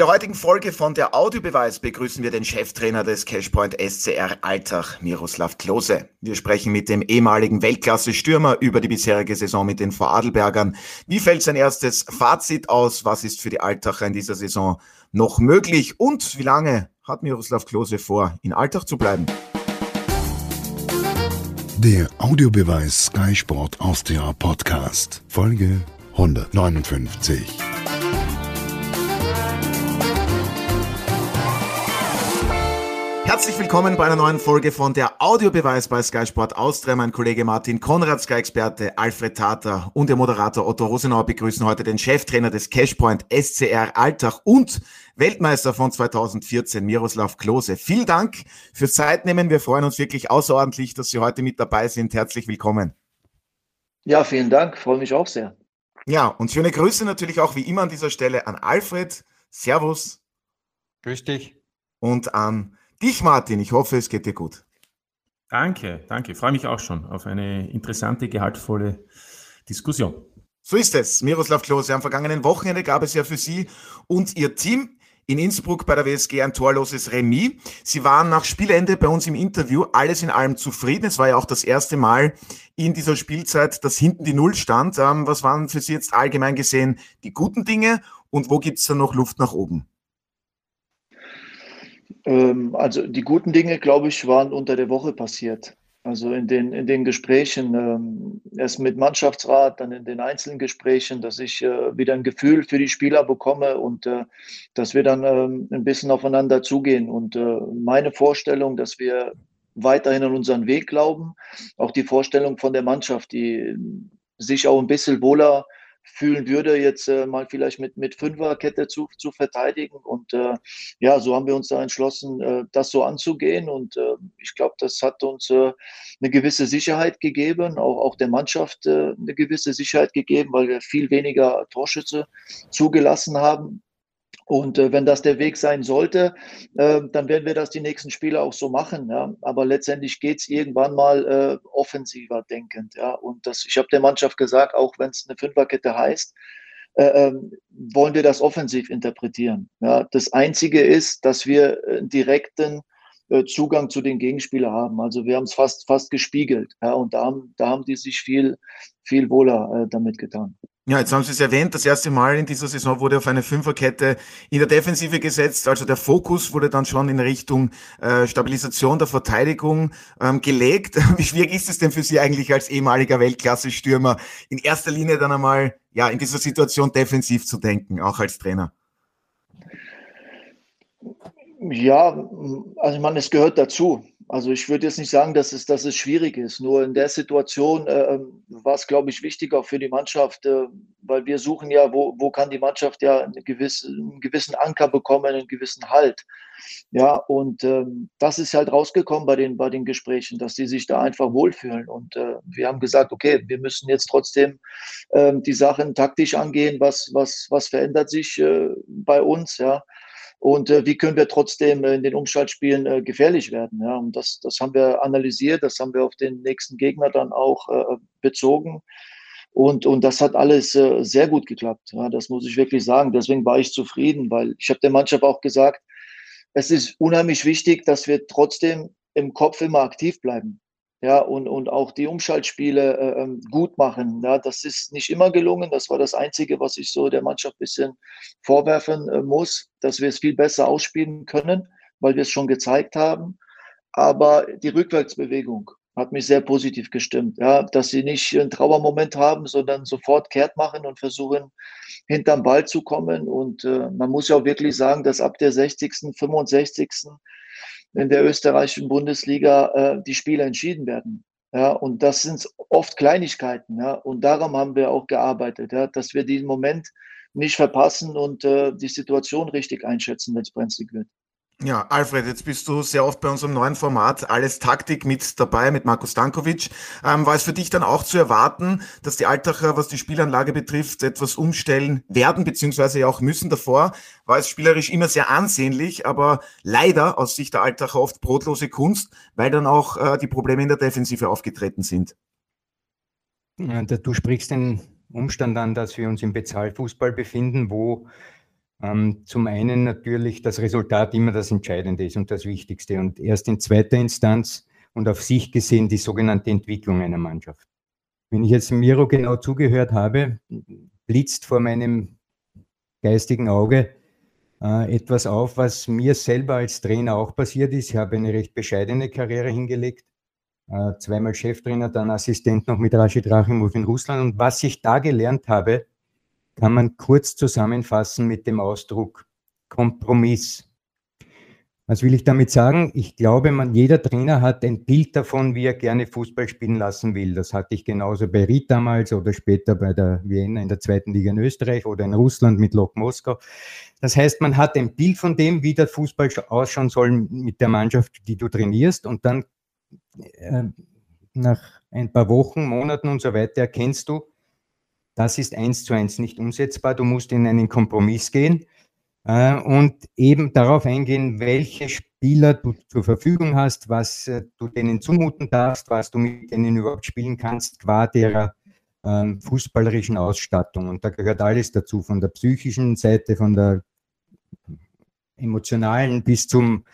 In der heutigen Folge von der Audiobeweis begrüßen wir den Cheftrainer des Cashpoint SCR Alltag, Miroslav Klose. Wir sprechen mit dem ehemaligen Weltklasse-Stürmer über die bisherige Saison mit den Vorarlbergern. Wie fällt sein erstes Fazit aus? Was ist für die Alltacher in dieser Saison noch möglich? Und wie lange hat Miroslav Klose vor, in Alltag zu bleiben? Der Audiobeweis Sky Sport Austria Podcast, Folge 159. Herzlich willkommen bei einer neuen Folge von der Audiobeweis bei Sky Sport Austria. Mein Kollege Martin Konrad, Sky-Experte Alfred Tater und der Moderator Otto Rosenauer begrüßen heute den Cheftrainer des Cashpoint SCR Alltag und Weltmeister von 2014, Miroslav Klose. Vielen Dank fürs Zeitnehmen. Wir freuen uns wirklich außerordentlich, dass Sie heute mit dabei sind. Herzlich willkommen. Ja, vielen Dank. Freue mich auch sehr. Ja, und schöne Grüße natürlich auch wie immer an dieser Stelle an Alfred. Servus. Grüß dich. Und an dich, Martin. Ich hoffe, es geht dir gut. Danke, danke. Ich freue mich auch schon auf eine interessante, gehaltvolle Diskussion. So ist es. Miroslav Klose, am vergangenen Wochenende gab es ja für Sie und Ihr Team in Innsbruck bei der WSG ein torloses Remis. Sie waren nach Spielende bei uns im Interview alles in allem zufrieden. Es war ja auch das erste Mal in dieser Spielzeit, dass hinten die Null stand. Ähm, was waren für Sie jetzt allgemein gesehen die guten Dinge und wo gibt es da noch Luft nach oben? Ähm, also die guten Dinge, glaube ich, waren unter der Woche passiert. Also in den, in den Gesprächen, ähm, erst mit Mannschaftsrat, dann in den einzelnen Gesprächen, dass ich äh, wieder ein Gefühl für die Spieler bekomme und äh, dass wir dann ähm, ein bisschen aufeinander zugehen. Und äh, meine Vorstellung, dass wir weiterhin an unseren Weg glauben, auch die Vorstellung von der Mannschaft, die sich auch ein bisschen wohler fühlen würde, jetzt äh, mal vielleicht mit, mit Fünferkette zu, zu verteidigen. Und äh, ja, so haben wir uns da entschlossen, äh, das so anzugehen. Und äh, ich glaube, das hat uns äh, eine gewisse Sicherheit gegeben, auch, auch der Mannschaft äh, eine gewisse Sicherheit gegeben, weil wir viel weniger Torschütze zugelassen haben. Und äh, wenn das der Weg sein sollte, äh, dann werden wir das die nächsten Spiele auch so machen. Ja? Aber letztendlich geht es irgendwann mal äh, offensiver denkend. Ja? Und das, ich habe der Mannschaft gesagt, auch wenn es eine Fünferkette heißt, äh, ähm, wollen wir das offensiv interpretieren. Ja? Das Einzige ist, dass wir einen direkten äh, Zugang zu den Gegenspielern haben. Also wir haben es fast, fast gespiegelt. Ja? Und da haben, da haben die sich viel, viel wohler äh, damit getan. Ja, jetzt haben Sie es erwähnt, das erste Mal in dieser Saison wurde auf eine Fünferkette in der Defensive gesetzt. Also der Fokus wurde dann schon in Richtung äh, Stabilisation der Verteidigung ähm, gelegt. Wie schwierig ist es denn für Sie eigentlich als ehemaliger Weltklasse-Stürmer in erster Linie dann einmal ja in dieser Situation defensiv zu denken, auch als Trainer? Ja, also ich meine, es gehört dazu. Also ich würde jetzt nicht sagen, dass es, dass es schwierig ist. Nur in der Situation äh, ähm, war es, glaube ich, wichtiger für die Mannschaft, äh, weil wir suchen ja, wo, wo kann die Mannschaft ja eine gewisse, einen gewissen Anker bekommen, einen gewissen Halt. Ja, und ähm, das ist halt rausgekommen bei den, bei den Gesprächen, dass die sich da einfach wohlfühlen. Und äh, wir haben gesagt, okay, wir müssen jetzt trotzdem ähm, die Sachen taktisch angehen, was, was, was verändert sich äh, bei uns, ja und äh, wie können wir trotzdem äh, in den Umschaltspielen äh, gefährlich werden. Ja? Und das, das haben wir analysiert, das haben wir auf den nächsten Gegner dann auch äh, bezogen. Und, und das hat alles äh, sehr gut geklappt. Ja? Das muss ich wirklich sagen. Deswegen war ich zufrieden, weil ich habe der Mannschaft auch gesagt, es ist unheimlich wichtig, dass wir trotzdem im Kopf immer aktiv bleiben ja, und, und auch die Umschaltspiele äh, ähm, gut machen. Ja, das ist nicht immer gelungen. Das war das Einzige, was ich so der Mannschaft ein bisschen vorwerfen äh, muss, dass wir es viel besser ausspielen können, weil wir es schon gezeigt haben. Aber die Rückwärtsbewegung hat mich sehr positiv gestimmt, ja, dass sie nicht einen Trauermoment haben, sondern sofort kehrt machen und versuchen, hinterm Ball zu kommen. Und äh, man muss ja auch wirklich sagen, dass ab der 60., 65., in der österreichischen Bundesliga äh, die Spiele entschieden werden. Ja, und das sind oft Kleinigkeiten. Ja, und darum haben wir auch gearbeitet, ja, dass wir diesen Moment nicht verpassen und äh, die Situation richtig einschätzen, wenn es brenzlig wird. Ja, Alfred, jetzt bist du sehr oft bei unserem neuen Format Alles Taktik mit dabei, mit Markus Stankovic. Ähm, war es für dich dann auch zu erwarten, dass die Altacher, was die Spielanlage betrifft, etwas umstellen werden, beziehungsweise ja auch müssen davor? War es spielerisch immer sehr ansehnlich, aber leider aus Sicht der Altacher oft brotlose Kunst, weil dann auch äh, die Probleme in der Defensive aufgetreten sind. Ja, du sprichst den Umstand an, dass wir uns im Bezahlfußball befinden, wo zum einen natürlich das Resultat immer das Entscheidende ist und das Wichtigste und erst in zweiter Instanz und auf sich gesehen die sogenannte Entwicklung einer Mannschaft. Wenn ich jetzt Miro genau zugehört habe, blitzt vor meinem geistigen Auge äh, etwas auf, was mir selber als Trainer auch passiert ist. Ich habe eine recht bescheidene Karriere hingelegt, äh, zweimal Cheftrainer, dann Assistent noch mit Rashid Rachimov in Russland. Und was ich da gelernt habe, kann man kurz zusammenfassen mit dem Ausdruck Kompromiss. Was will ich damit sagen? Ich glaube, man, jeder Trainer hat ein Bild davon, wie er gerne Fußball spielen lassen will. Das hatte ich genauso bei Ried damals oder später bei der Vienna in der zweiten Liga in Österreich oder in Russland mit Lok Moskau. Das heißt, man hat ein Bild von dem, wie der Fußball ausschauen soll mit der Mannschaft, die du trainierst und dann äh, nach ein paar Wochen, Monaten und so weiter erkennst du, das ist eins zu eins nicht umsetzbar. Du musst in einen Kompromiss gehen äh, und eben darauf eingehen, welche Spieler du zur Verfügung hast, was äh, du denen zumuten darfst, was du mit denen überhaupt spielen kannst, qua derer ähm, fußballerischen Ausstattung. Und da gehört alles dazu, von der psychischen Seite, von der emotionalen bis zum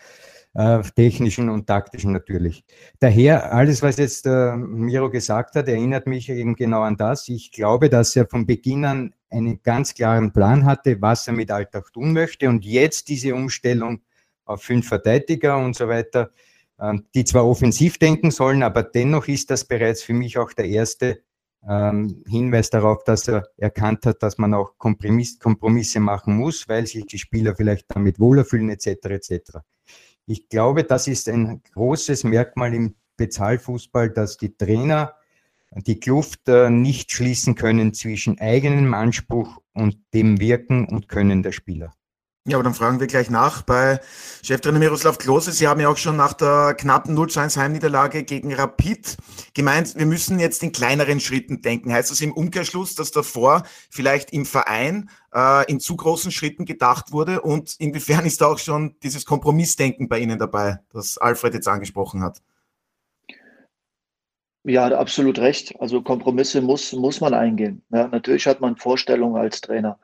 äh, technischen und taktischen natürlich. Daher, alles, was jetzt äh, Miro gesagt hat, erinnert mich eben genau an das. Ich glaube, dass er von Beginn an einen ganz klaren Plan hatte, was er mit Alltag tun möchte und jetzt diese Umstellung auf fünf Verteidiger und so weiter, äh, die zwar offensiv denken sollen, aber dennoch ist das bereits für mich auch der erste ähm, Hinweis darauf, dass er erkannt hat, dass man auch Kompromiss, Kompromisse machen muss, weil sich die Spieler vielleicht damit wohler fühlen etc. etc. Ich glaube, das ist ein großes Merkmal im Bezahlfußball, dass die Trainer die Kluft äh, nicht schließen können zwischen eigenem Anspruch und dem Wirken und Können der Spieler. Ja, aber dann fragen wir gleich nach bei Cheftrainer Miroslav Klose. Sie haben ja auch schon nach der knappen 0 1 Heimniederlage gegen Rapid gemeint, wir müssen jetzt in kleineren Schritten denken. Heißt das im Umkehrschluss, dass davor vielleicht im Verein äh, in zu großen Schritten gedacht wurde? Und inwiefern ist da auch schon dieses Kompromissdenken bei Ihnen dabei, das Alfred jetzt angesprochen hat? Ja, absolut recht. Also Kompromisse muss, muss man eingehen. Ja, natürlich hat man Vorstellungen als Trainer.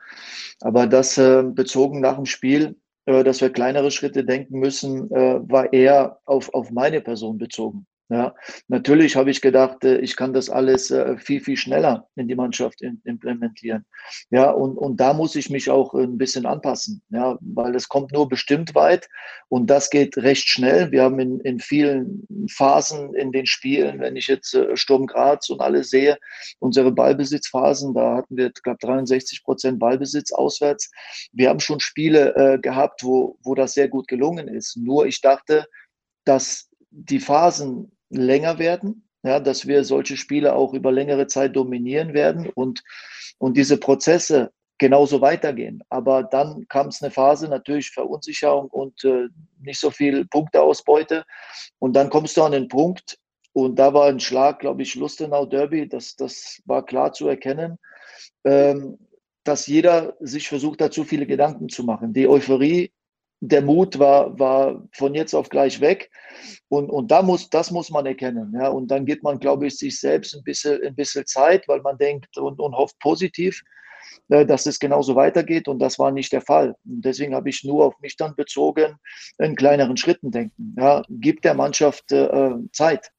Aber das äh, bezogen nach dem Spiel, äh, dass wir kleinere Schritte denken müssen, äh, war eher auf, auf meine Person bezogen. Ja, natürlich habe ich gedacht, äh, ich kann das alles äh, viel, viel schneller in die Mannschaft implementieren. Ja, und, und da muss ich mich auch ein bisschen anpassen, ja, weil es kommt nur bestimmt weit und das geht recht schnell. Wir haben in, in vielen Phasen in den Spielen, wenn ich jetzt äh, Sturm Graz und alles sehe, unsere Ballbesitzphasen, da hatten wir, glaube 63 Prozent Ballbesitz auswärts. Wir haben schon Spiele äh, gehabt, wo, wo das sehr gut gelungen ist. Nur ich dachte, dass die Phasen länger werden, ja, dass wir solche Spiele auch über längere Zeit dominieren werden und, und diese Prozesse genauso weitergehen. Aber dann kam es eine Phase, natürlich Verunsicherung und äh, nicht so viel Punkteausbeute. Und dann kommst du an den Punkt, und da war ein Schlag, glaube ich, Lustenau Derby, das, das war klar zu erkennen, ähm, dass jeder sich versucht hat, zu viele Gedanken zu machen. Die Euphorie der Mut war, war von jetzt auf gleich weg. Und, und da muss, das muss man erkennen. Ja. Und dann gibt man, glaube ich, sich selbst ein bisschen, ein bisschen Zeit, weil man denkt und, und hofft positiv, äh, dass es genauso weitergeht. Und das war nicht der Fall. Und deswegen habe ich nur auf mich dann bezogen, in kleineren Schritten denken. Ja. Gibt der Mannschaft äh, Zeit.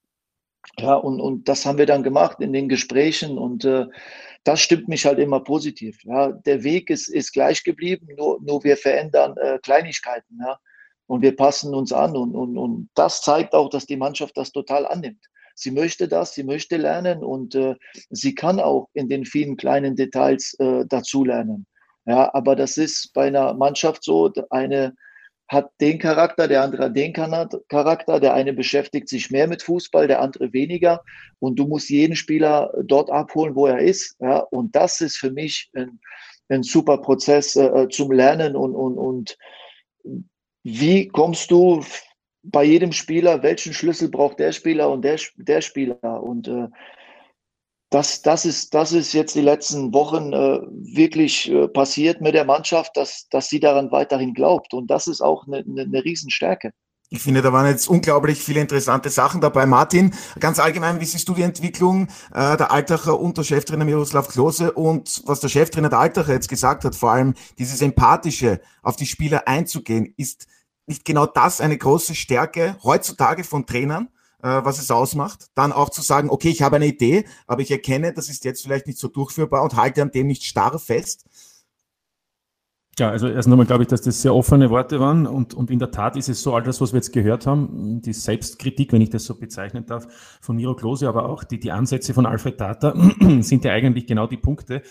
Ja, und, und das haben wir dann gemacht in den Gesprächen und äh, das stimmt mich halt immer positiv. Ja. Der Weg ist, ist gleich geblieben, nur, nur wir verändern äh, Kleinigkeiten. Ja. Und wir passen uns an. Und, und, und das zeigt auch, dass die Mannschaft das total annimmt. Sie möchte das, sie möchte lernen und äh, sie kann auch in den vielen kleinen Details äh, dazulernen. Ja, aber das ist bei einer Mannschaft so, eine hat den Charakter, der andere den Charakter. Der eine beschäftigt sich mehr mit Fußball, der andere weniger. Und du musst jeden Spieler dort abholen, wo er ist. Ja? Und das ist für mich ein, ein super Prozess äh, zum Lernen. Und, und, und wie kommst du bei jedem Spieler, welchen Schlüssel braucht der Spieler und der, der Spieler? Und äh, das, das, ist, das ist jetzt die letzten Wochen äh, wirklich äh, passiert mit der Mannschaft, dass, dass sie daran weiterhin glaubt. Und das ist auch eine, eine, eine Riesenstärke. Ich finde, da waren jetzt unglaublich viele interessante Sachen dabei. Martin, ganz allgemein, wie siehst du die Entwicklung äh, der Altacher unter Cheftrainer Miroslav Klose und was der Cheftrainer der Altacher jetzt gesagt hat, vor allem dieses Empathische auf die Spieler einzugehen, ist nicht genau das eine große Stärke heutzutage von Trainern, was es ausmacht? Dann auch zu sagen, okay, ich habe eine Idee, aber ich erkenne, das ist jetzt vielleicht nicht so durchführbar und halte an dem nicht starr fest. Ja, also erst einmal glaube ich, dass das sehr offene Worte waren und, und in der Tat ist es so, all das, was wir jetzt gehört haben, die Selbstkritik, wenn ich das so bezeichnen darf, von Miro Klose, aber auch die, die Ansätze von Alfred Tata sind ja eigentlich genau die Punkte, äh,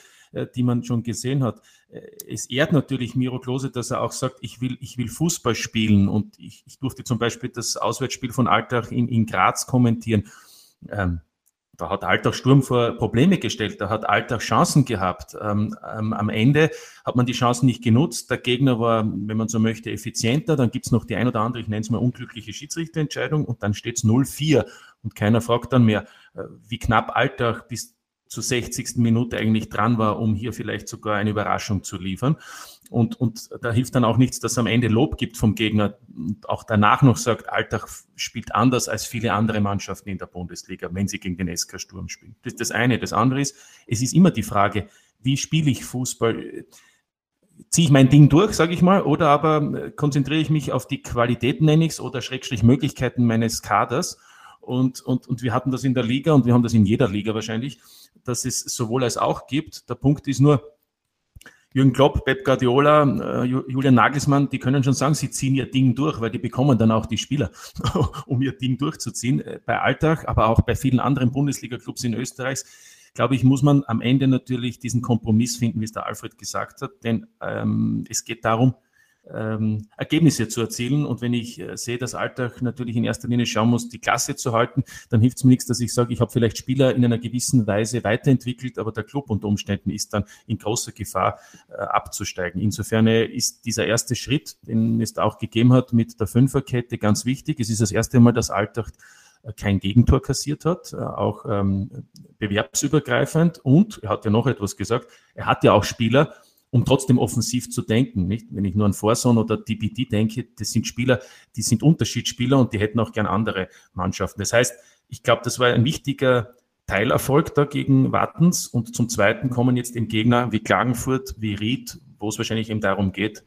die man schon gesehen hat. Äh, es ehrt natürlich Miro Klose, dass er auch sagt, ich will, ich will Fußball spielen und ich, ich durfte zum Beispiel das Auswärtsspiel von Alltag in, in Graz kommentieren. Ähm, da hat Alltag Sturm vor Probleme gestellt, da hat Alltag Chancen gehabt. Ähm, ähm, am Ende hat man die Chancen nicht genutzt. Der Gegner war, wenn man so möchte, effizienter. Dann gibt's noch die ein oder andere, ich nenne es mal unglückliche Schiedsrichterentscheidung und dann steht's 0-4 und keiner fragt dann mehr, äh, wie knapp Alltag bis zur 60. Minute eigentlich dran war, um hier vielleicht sogar eine Überraschung zu liefern. Und, und da hilft dann auch nichts, dass am Ende Lob gibt vom Gegner und auch danach noch sagt, Alltag spielt anders als viele andere Mannschaften in der Bundesliga, wenn sie gegen den SK Sturm spielen. Das ist das eine. Das andere ist, es ist immer die Frage, wie spiele ich Fußball? Ziehe ich mein Ding durch, sage ich mal, oder aber konzentriere ich mich auf die Qualitäten, nenne ich es, oder Schrägstrich Möglichkeiten meines Kaders? Und, und, und wir hatten das in der Liga und wir haben das in jeder Liga wahrscheinlich, dass es sowohl als auch gibt. Der Punkt ist nur, Jürgen Klopp, Pep Guardiola, äh, Julian Nagelsmann, die können schon sagen, sie ziehen ihr Ding durch, weil die bekommen dann auch die Spieler, um ihr Ding durchzuziehen. Äh, bei Alltag, aber auch bei vielen anderen Bundesliga-Clubs in Österreich, glaube ich, muss man am Ende natürlich diesen Kompromiss finden, wie es der Alfred gesagt hat, denn ähm, es geht darum, ähm, Ergebnisse zu erzielen. Und wenn ich äh, sehe, dass Alltag natürlich in erster Linie schauen muss, die Klasse zu halten, dann hilft es mir nichts, dass ich sage, ich habe vielleicht Spieler in einer gewissen Weise weiterentwickelt, aber der Club unter Umständen ist dann in großer Gefahr äh, abzusteigen. Insofern ist dieser erste Schritt, den es auch gegeben hat mit der Fünferkette, ganz wichtig. Es ist das erste Mal, dass Alltag äh, kein Gegentor kassiert hat, äh, auch ähm, bewerbsübergreifend. Und er hat ja noch etwas gesagt, er hat ja auch Spieler, um trotzdem offensiv zu denken. Nicht? Wenn ich nur an Forson oder DPD denke, das sind Spieler, die sind Unterschiedsspieler und die hätten auch gern andere Mannschaften. Das heißt, ich glaube, das war ein wichtiger Teilerfolg da gegen Wattens und zum Zweiten kommen jetzt eben Gegner wie Klagenfurt, wie Ried, wo es wahrscheinlich eben darum geht,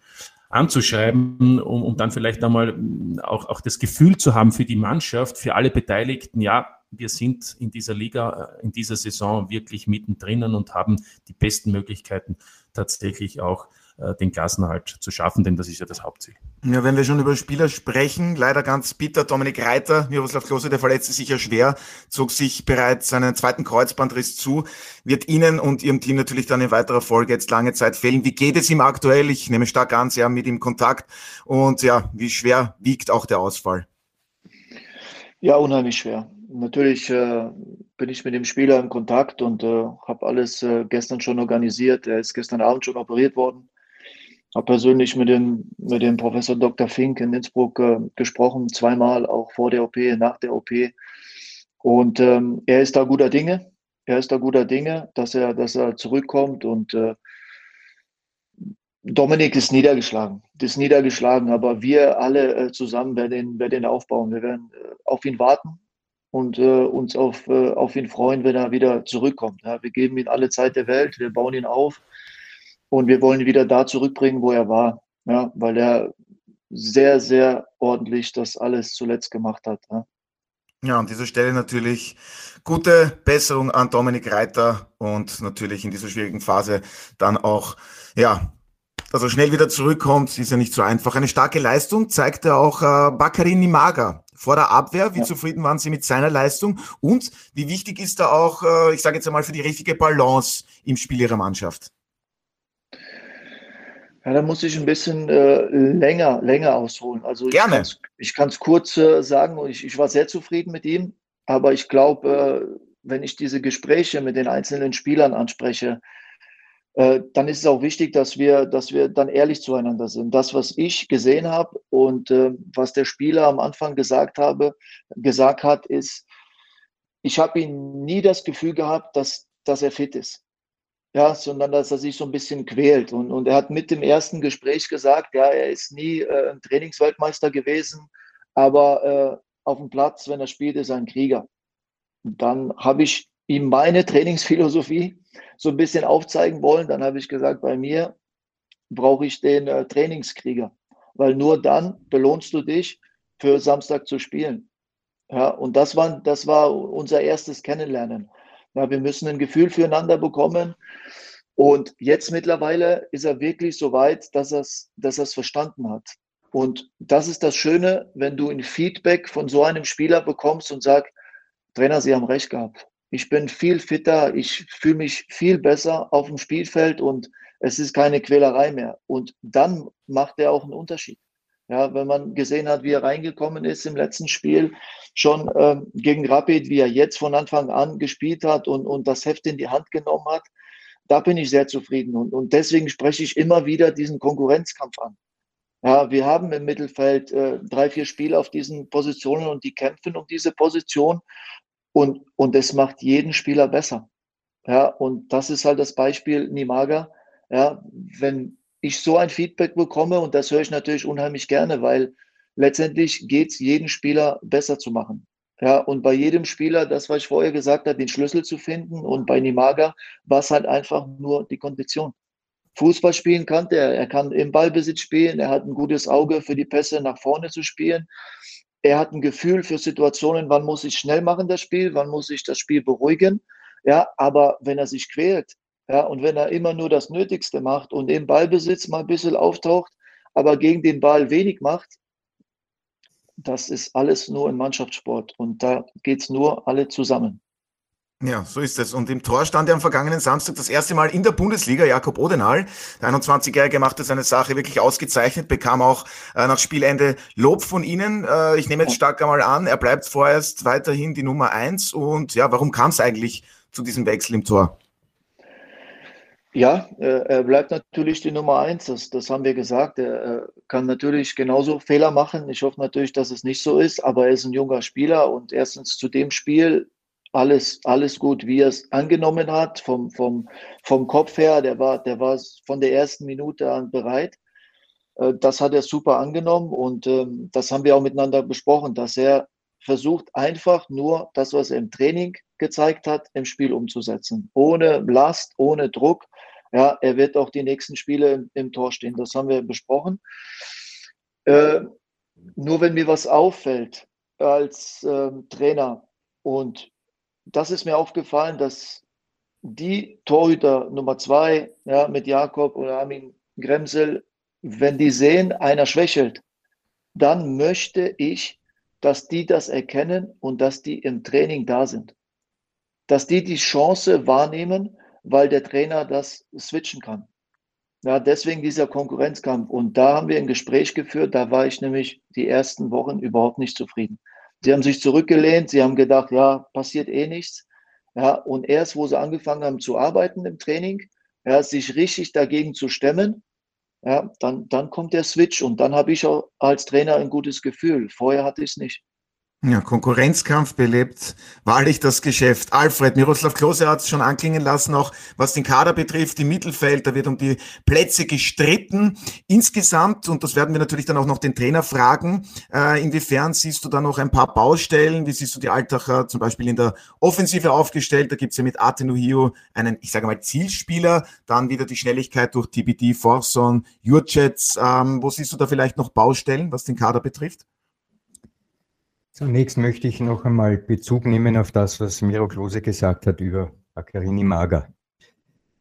anzuschreiben, um, um dann vielleicht einmal auch, auch das Gefühl zu haben für die Mannschaft, für alle Beteiligten, ja, wir sind in dieser Liga, in dieser Saison wirklich mittendrin und haben die besten Möglichkeiten, tatsächlich auch äh, den Klassenhalt zu schaffen, denn das ist ja das Hauptziel. Ja, wenn wir schon über Spieler sprechen, leider ganz bitter, Dominik Reiter, Miroslav Klose, der verletzte sich ja schwer, zog sich bereits seinen zweiten Kreuzbandriss zu, wird Ihnen und Ihrem Team natürlich dann in weiterer Folge jetzt lange Zeit fehlen. Wie geht es ihm aktuell? Ich nehme stark an, Sie haben mit ihm Kontakt und ja, wie schwer wiegt auch der Ausfall? Ja, unheimlich schwer. Natürlich äh, bin ich mit dem Spieler in Kontakt und äh, habe alles äh, gestern schon organisiert. Er ist gestern Abend schon operiert worden. Habe persönlich mit dem, mit dem Professor Dr. Fink in Innsbruck äh, gesprochen, zweimal auch vor der OP, nach der OP. Und ähm, er ist da guter Dinge. Er ist da guter Dinge, dass er, dass er zurückkommt und äh, Dominik ist niedergeschlagen, ist niedergeschlagen, aber wir alle äh, zusammen werden, werden aufbauen. Wir werden äh, auf ihn warten und äh, uns auf, äh, auf ihn freuen, wenn er wieder zurückkommt. Ja, wir geben ihm alle Zeit der Welt, wir bauen ihn auf und wir wollen ihn wieder da zurückbringen, wo er war, ja, weil er sehr, sehr ordentlich das alles zuletzt gemacht hat. Ja. Ja, an dieser Stelle natürlich gute Besserung an Dominik Reiter und natürlich in dieser schwierigen Phase dann auch, ja, dass er schnell wieder zurückkommt, ist ja nicht so einfach. Eine starke Leistung zeigte auch äh, Bakarin Nimaga vor der Abwehr. Wie ja. zufrieden waren Sie mit seiner Leistung? Und wie wichtig ist da auch, äh, ich sage jetzt einmal, für die richtige Balance im Spiel Ihrer Mannschaft? Ja, da muss ich ein bisschen äh, länger, länger ausholen. Also Gerne. Ich kann es kurz äh, sagen, ich, ich war sehr zufrieden mit ihm, aber ich glaube, äh, wenn ich diese Gespräche mit den einzelnen Spielern anspreche, äh, dann ist es auch wichtig, dass wir, dass wir dann ehrlich zueinander sind. Das, was ich gesehen habe und äh, was der Spieler am Anfang gesagt habe, gesagt hat, ist, ich habe ihn nie das Gefühl gehabt, dass, dass er fit ist. Ja, sondern dass er sich so ein bisschen quält. Und, und er hat mit dem ersten Gespräch gesagt, ja, er ist nie äh, ein Trainingsweltmeister gewesen, aber äh, auf dem Platz, wenn er spielt, ist er ein Krieger. Und dann habe ich ihm meine Trainingsphilosophie so ein bisschen aufzeigen wollen. Dann habe ich gesagt, bei mir brauche ich den äh, Trainingskrieger, weil nur dann belohnst du dich, für Samstag zu spielen. Ja, und das war, das war unser erstes Kennenlernen. Ja, wir müssen ein Gefühl füreinander bekommen. Und jetzt mittlerweile ist er wirklich so weit, dass er es dass er's verstanden hat. Und das ist das Schöne, wenn du ein Feedback von so einem Spieler bekommst und sagst, Trainer, Sie haben recht gehabt. Ich bin viel fitter, ich fühle mich viel besser auf dem Spielfeld und es ist keine Quälerei mehr. Und dann macht er auch einen Unterschied. Ja, wenn man gesehen hat, wie er reingekommen ist im letzten Spiel, schon ähm, gegen Rapid, wie er jetzt von Anfang an gespielt hat und, und das Heft in die Hand genommen hat, da bin ich sehr zufrieden. Und, und deswegen spreche ich immer wieder diesen Konkurrenzkampf an. Ja, wir haben im Mittelfeld äh, drei, vier Spieler auf diesen Positionen und die kämpfen um diese Position und, und es macht jeden Spieler besser. Ja, und das ist halt das Beispiel Nimaga. Ja, wenn ich so ein Feedback bekomme, und das höre ich natürlich unheimlich gerne, weil letztendlich geht es jeden Spieler besser zu machen. Ja, und bei jedem Spieler, das, was ich vorher gesagt habe, den Schlüssel zu finden. Und bei Nimaga war es halt einfach nur die Kondition. Fußball spielen kann er, er kann im Ballbesitz spielen, er hat ein gutes Auge für die Pässe nach vorne zu spielen. Er hat ein Gefühl für Situationen, wann muss ich schnell machen das Spiel, wann muss ich das Spiel beruhigen. Ja, aber wenn er sich quält, ja, und wenn er immer nur das Nötigste macht und im Ballbesitz mal ein bisschen auftaucht, aber gegen den Ball wenig macht, das ist alles nur ein Mannschaftssport und da geht es nur alle zusammen. Ja, so ist es. Und im Tor stand er am vergangenen Samstag das erste Mal in der Bundesliga Jakob Odenal. Der 21-Jährige machte seine Sache wirklich ausgezeichnet, bekam auch äh, nach Spielende Lob von Ihnen. Äh, ich nehme jetzt stark einmal an, er bleibt vorerst weiterhin die Nummer eins. Und ja, warum kam es eigentlich zu diesem Wechsel im Tor? Ja, äh, er bleibt natürlich die Nummer eins. Das, das haben wir gesagt. Er kann natürlich genauso Fehler machen. Ich hoffe natürlich, dass es nicht so ist, aber er ist ein junger Spieler und erstens zu dem Spiel alles, alles gut, wie er es angenommen hat, vom, vom, vom Kopf her. Der war, der war von der ersten Minute an bereit. Äh, das hat er super angenommen und ähm, das haben wir auch miteinander besprochen, dass er versucht einfach nur das, was er im Training gezeigt hat, im Spiel umzusetzen. Ohne Last, ohne Druck. Ja, er wird auch die nächsten Spiele im, Tor stehen. Das haben wir besprochen. Äh, nur wenn mir was auffällt als äh, Trainer und das ist mir aufgefallen, dass die Torhüter Nummer zwei, ja, mit Jakob oder Armin Gremsel, wenn die sehen, einer schwächelt, dann möchte ich, dass die das erkennen und dass die im Training da sind. Dass die die Chance wahrnehmen, weil der Trainer das switchen kann. Ja, deswegen dieser Konkurrenzkampf. Und da haben wir ein Gespräch geführt, da war ich nämlich die ersten Wochen überhaupt nicht zufrieden. Sie haben sich zurückgelehnt, sie haben gedacht, ja, passiert eh nichts. Ja, und erst, wo sie angefangen haben zu arbeiten im Training, ja, sich richtig dagegen zu stemmen, ja, dann, dann kommt der Switch und dann habe ich auch als Trainer ein gutes Gefühl. Vorher hatte ich es nicht. Ja, Konkurrenzkampf belebt wahrlich das Geschäft. Alfred, Miroslav Klose hat es schon anklingen lassen, auch was den Kader betrifft, im Mittelfeld, da wird um die Plätze gestritten. Insgesamt, und das werden wir natürlich dann auch noch den Trainer fragen, äh, inwiefern siehst du da noch ein paar Baustellen? Wie siehst du die Altacher zum Beispiel in der Offensive aufgestellt? Da gibt's ja mit Atenuhio einen, ich sage mal, Zielspieler, dann wieder die Schnelligkeit durch TBD, Forson, Jurcets. Ähm, wo siehst du da vielleicht noch Baustellen, was den Kader betrifft? Zunächst möchte ich noch einmal Bezug nehmen auf das, was Miro Klose gesagt hat über Bakarini Mager.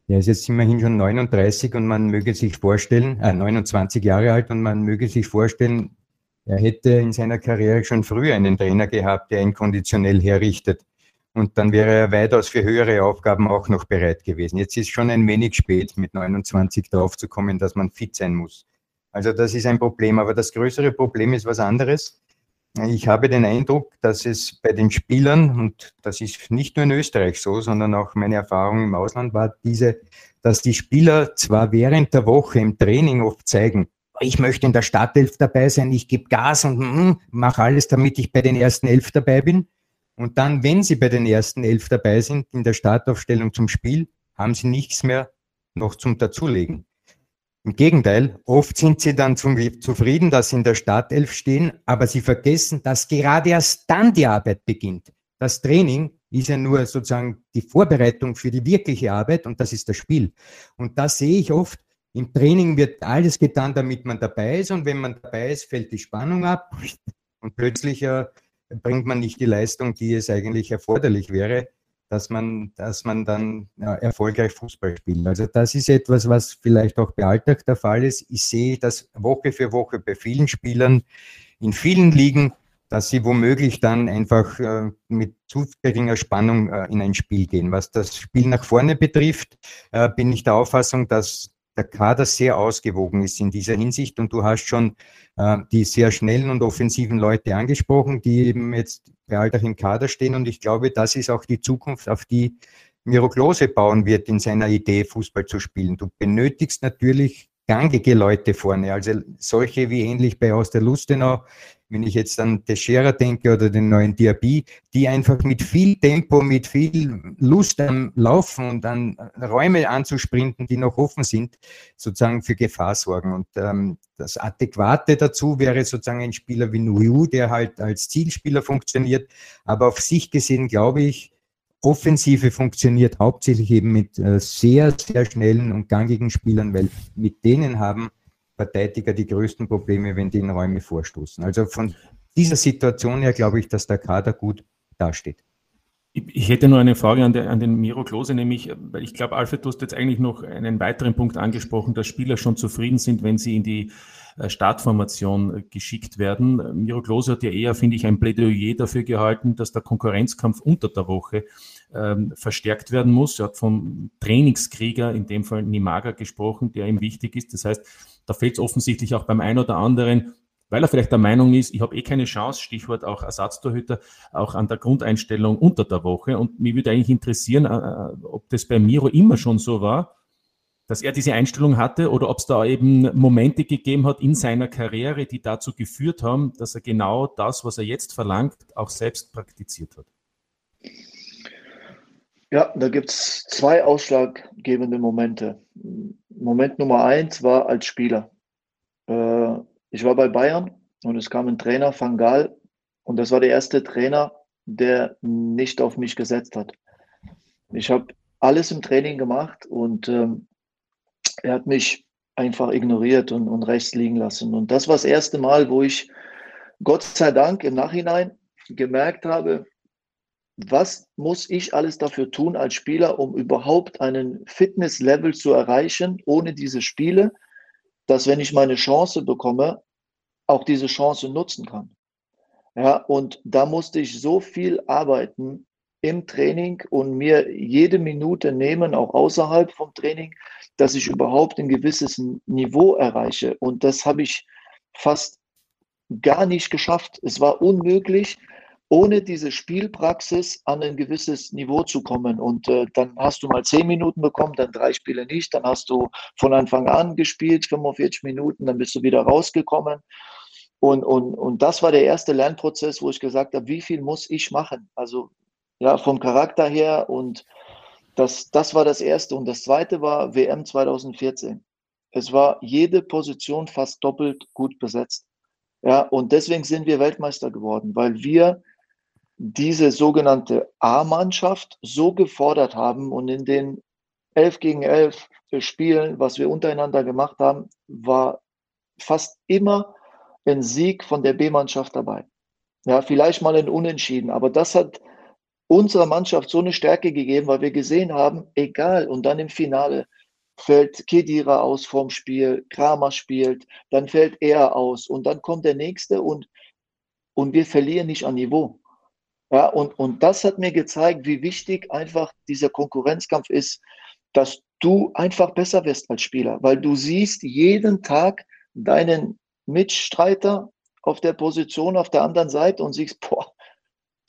Er ist jetzt immerhin schon 39 und man möge sich vorstellen, äh, 29 Jahre alt und man möge sich vorstellen, er hätte in seiner Karriere schon früher einen Trainer gehabt, der ihn konditionell herrichtet. Und dann wäre er weitaus für höhere Aufgaben auch noch bereit gewesen. Jetzt ist schon ein wenig spät, mit 29 darauf zu kommen, dass man fit sein muss. Also das ist ein Problem. Aber das größere Problem ist was anderes. Ich habe den Eindruck, dass es bei den Spielern, und das ist nicht nur in Österreich so, sondern auch meine Erfahrung im Ausland war diese, dass die Spieler zwar während der Woche im Training oft zeigen, ich möchte in der Startelf dabei sein, ich gebe Gas und mm, mache alles, damit ich bei den ersten elf dabei bin. Und dann, wenn sie bei den ersten elf dabei sind, in der Startaufstellung zum Spiel, haben sie nichts mehr noch zum Dazulegen. Im Gegenteil, oft sind sie dann zufrieden, dass sie in der Startelf stehen, aber sie vergessen, dass gerade erst dann die Arbeit beginnt. Das Training ist ja nur sozusagen die Vorbereitung für die wirkliche Arbeit und das ist das Spiel. Und da sehe ich oft, im Training wird alles getan, damit man dabei ist und wenn man dabei ist, fällt die Spannung ab und plötzlich äh, bringt man nicht die Leistung, die es eigentlich erforderlich wäre dass man, dass man dann ja, erfolgreich Fußball spielt. Also das ist etwas, was vielleicht auch bei Alltag der Fall ist. Ich sehe das Woche für Woche bei vielen Spielern in vielen Ligen, dass sie womöglich dann einfach äh, mit zu geringer Spannung äh, in ein Spiel gehen. Was das Spiel nach vorne betrifft, äh, bin ich der Auffassung, dass der Kader sehr ausgewogen ist in dieser Hinsicht und du hast schon äh, die sehr schnellen und offensiven Leute angesprochen, die eben jetzt bei Alltag im Kader stehen. Und ich glaube, das ist auch die Zukunft, auf die Miro Klose bauen wird in seiner Idee, Fußball zu spielen. Du benötigst natürlich gangige Leute vorne, also solche wie ähnlich bei Aus der Lustenau, wenn ich jetzt an Teixeira denke oder den neuen Diaby, die einfach mit viel Tempo, mit viel Lust am Laufen und an Räume anzusprinten, die noch offen sind, sozusagen für Gefahr sorgen. Und ähm, das Adäquate dazu wäre sozusagen ein Spieler wie Nuyu, der halt als Zielspieler funktioniert. Aber auf sich gesehen, glaube ich, Offensive funktioniert hauptsächlich eben mit äh, sehr, sehr schnellen und gangigen Spielern, weil mit denen haben Verteidiger die größten Probleme, wenn die in Räume vorstoßen. Also von dieser Situation her glaube ich, dass der Kader gut dasteht. Ich hätte nur eine Frage an, der, an den Miro Klose, nämlich, weil ich glaube, Alfred, du hast jetzt eigentlich noch einen weiteren Punkt angesprochen, dass Spieler schon zufrieden sind, wenn sie in die äh, Startformation äh, geschickt werden. Miro Klose hat ja eher, finde ich, ein Plädoyer dafür gehalten, dass der Konkurrenzkampf unter der Woche ähm, verstärkt werden muss. Er hat vom Trainingskrieger, in dem Fall Nimaga, gesprochen, der ihm wichtig ist. Das heißt, da fehlt es offensichtlich auch beim einen oder anderen, weil er vielleicht der Meinung ist, ich habe eh keine Chance, Stichwort auch Ersatztorhüter, auch an der Grundeinstellung unter der Woche. Und mich würde eigentlich interessieren, äh, äh, ob das bei Miro immer schon so war, dass er diese Einstellung hatte oder ob es da eben Momente gegeben hat in seiner Karriere, die dazu geführt haben, dass er genau das, was er jetzt verlangt, auch selbst praktiziert hat. Ja, da gibt es zwei ausschlaggebende Momente. Moment Nummer eins war als Spieler. Äh, ich war bei Bayern und es kam ein Trainer, Van Gaal, und das war der erste Trainer, der nicht auf mich gesetzt hat. Ich habe alles im Training gemacht und ähm, er hat mich einfach ignoriert und, und rechts liegen lassen. Und das war das erste Mal, wo ich Gott sei Dank im Nachhinein gemerkt habe, was muss ich alles dafür tun als Spieler, um überhaupt einen Fitnesslevel zu erreichen, ohne diese Spiele, dass wenn ich meine Chance bekomme, auch diese Chance nutzen kann. Ja, und da musste ich so viel arbeiten im Training und mir jede Minute nehmen, auch außerhalb vom Training, dass ich überhaupt ein gewisses Niveau erreiche. Und das habe ich fast gar nicht geschafft. Es war unmöglich, ohne diese Spielpraxis an ein gewisses Niveau zu kommen. Und äh, dann hast du mal zehn Minuten bekommen, dann drei Spiele nicht, dann hast du von Anfang an gespielt, 45 Minuten, dann bist du wieder rausgekommen. Und, und, und das war der erste Lernprozess, wo ich gesagt habe, wie viel muss ich machen? Also ja, vom Charakter her und das, das war das erste. Und das zweite war WM 2014. Es war jede Position fast doppelt gut besetzt. Ja, und deswegen sind wir Weltmeister geworden, weil wir diese sogenannte A-Mannschaft so gefordert haben und in den 11 gegen 11 Spielen, was wir untereinander gemacht haben, war fast immer ein Sieg von der B-Mannschaft dabei. Ja, vielleicht mal ein Unentschieden, aber das hat unserer Mannschaft so eine Stärke gegeben, weil wir gesehen haben, egal, und dann im Finale fällt Kedira aus vom Spiel, Kramer spielt, dann fällt er aus und dann kommt der nächste und, und wir verlieren nicht an Niveau. Ja, und, und das hat mir gezeigt, wie wichtig einfach dieser Konkurrenzkampf ist, dass du einfach besser wirst als Spieler, weil du siehst jeden Tag deinen Mitstreiter auf der Position auf der anderen Seite und siehst, boah,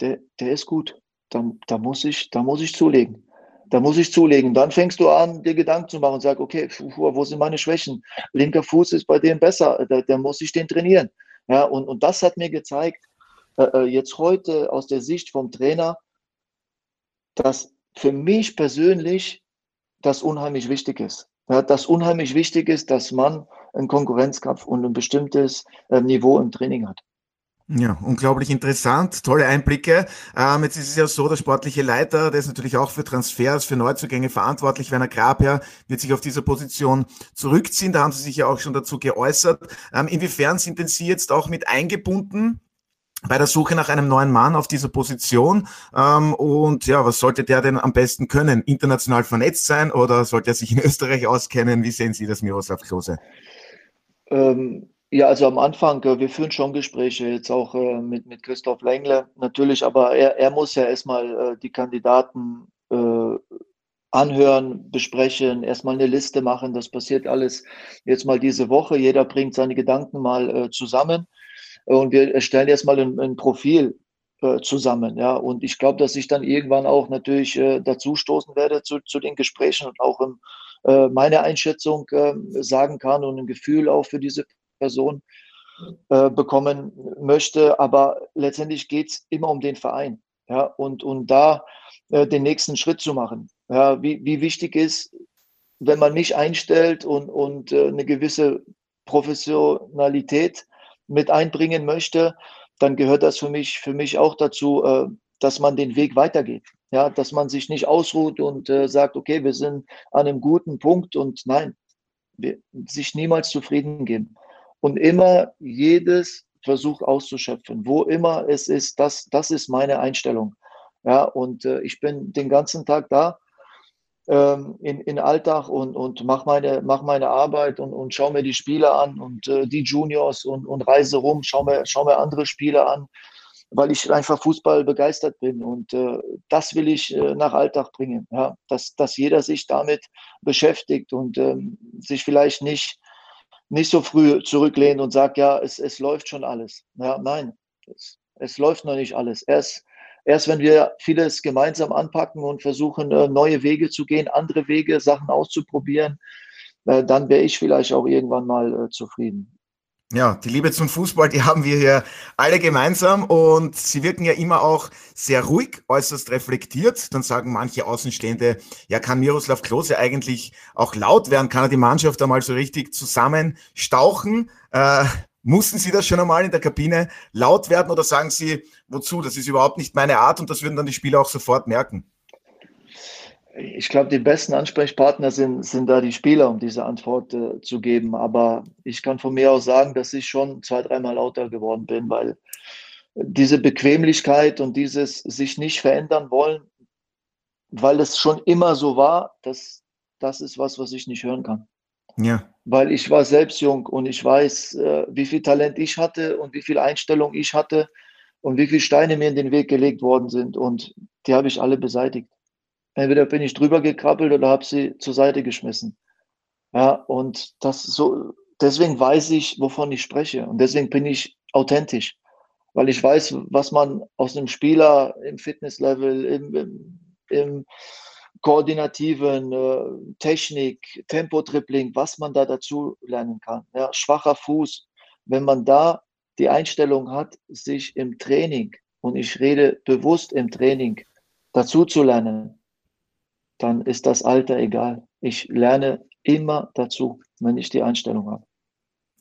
der, der ist gut. Da, da, muss ich, da muss ich zulegen. Da muss ich zulegen. Dann fängst du an, dir Gedanken zu machen und sagst, okay, wo sind meine Schwächen? Linker Fuß ist bei dem besser, da, da muss ich den trainieren. Ja, und, und das hat mir gezeigt, äh, äh, jetzt heute aus der Sicht vom Trainer, dass für mich persönlich das unheimlich wichtig ist. ja, dass unheimlich wichtig ist, dass man einen Konkurrenzkampf und ein bestimmtes äh, Niveau im Training hat. Ja, unglaublich interessant, tolle Einblicke. Ähm, jetzt ist es ja so, der sportliche Leiter, der ist natürlich auch für Transfers, für Neuzugänge verantwortlich. Werner Grabherr wird sich auf dieser Position zurückziehen. Da haben Sie sich ja auch schon dazu geäußert. Ähm, inwiefern sind denn Sie jetzt auch mit eingebunden bei der Suche nach einem neuen Mann auf dieser Position. Ähm, und ja, was sollte der denn am besten können? International vernetzt sein oder sollte er sich in Österreich auskennen? Wie sehen Sie das, Miroslav Klose? Ähm, ja, also am Anfang, äh, wir führen schon Gespräche, jetzt auch äh, mit, mit Christoph Lengle natürlich, aber er, er muss ja erstmal äh, die Kandidaten äh, anhören, besprechen, erstmal eine Liste machen. Das passiert alles jetzt mal diese Woche. Jeder bringt seine Gedanken mal äh, zusammen und wir erstellen erstmal ein, ein Profil äh, zusammen. Ja, und ich glaube, dass ich dann irgendwann auch natürlich äh, dazu stoßen werde zu, zu den Gesprächen und auch im, äh, meine Einschätzung ähm, sagen kann und ein Gefühl auch für diese Person äh, bekommen möchte. Aber letztendlich geht es immer um den Verein. Ja, und, und da äh, den nächsten Schritt zu machen. Ja, wie, wie wichtig ist, wenn man mich einstellt und, und äh, eine gewisse Professionalität mit einbringen möchte, dann gehört das für mich, für mich auch dazu, äh, dass man den Weg weitergeht. Ja, dass man sich nicht ausruht und äh, sagt, okay, wir sind an einem guten Punkt und nein, wir, sich niemals zufrieden geben. Und immer jedes Versuch auszuschöpfen, wo immer es ist, das, das ist meine Einstellung. Ja, und äh, ich bin den ganzen Tag da ähm, in, in Alltag und, und mache meine, mach meine Arbeit und, und schaue mir die Spiele an und äh, die Juniors und, und reise rum, schaue mir, schau mir andere Spiele an, weil ich einfach Fußball begeistert bin. Und äh, das will ich äh, nach Alltag bringen, ja? dass, dass jeder sich damit beschäftigt und ähm, sich vielleicht nicht, nicht so früh zurücklehnt und sagt, ja, es, es läuft schon alles. Ja, nein, es, es läuft noch nicht alles. Erst Erst wenn wir vieles gemeinsam anpacken und versuchen, äh, neue Wege zu gehen, andere Wege, Sachen auszuprobieren, äh, dann wäre ich vielleicht auch irgendwann mal äh, zufrieden. Ja, die Liebe zum Fußball, die haben wir hier alle gemeinsam und sie wirken ja immer auch sehr ruhig, äußerst reflektiert. Dann sagen manche Außenstehende, ja, kann Miroslav Klose eigentlich auch laut werden? Kann er die Mannschaft einmal so richtig zusammenstauchen? Äh, Mussten Sie das schon einmal in der Kabine laut werden oder sagen Sie, wozu? Das ist überhaupt nicht meine Art und das würden dann die Spieler auch sofort merken. Ich glaube, die besten Ansprechpartner sind, sind da die Spieler, um diese Antwort äh, zu geben. Aber ich kann von mir aus sagen, dass ich schon zwei, dreimal lauter geworden bin, weil diese Bequemlichkeit und dieses sich nicht verändern wollen, weil es schon immer so war, das, das ist was, was ich nicht hören kann. Ja. Weil ich war selbst jung und ich weiß, äh, wie viel Talent ich hatte und wie viel Einstellung ich hatte und wie viele Steine mir in den Weg gelegt worden sind. Und die habe ich alle beseitigt. Entweder bin ich drüber gekrabbelt oder habe sie zur Seite geschmissen. Ja, und das so, deswegen weiß ich, wovon ich spreche. Und deswegen bin ich authentisch. Weil ich weiß, was man aus einem Spieler im Fitnesslevel, im, im, im koordinativen äh, Technik, Tempo-Tripling, was man da dazu lernen kann. Ja, schwacher Fuß, wenn man da die Einstellung hat, sich im Training, und ich rede bewusst im Training, dazu zu lernen, dann ist das Alter egal. Ich lerne immer dazu, wenn ich die Einstellung habe.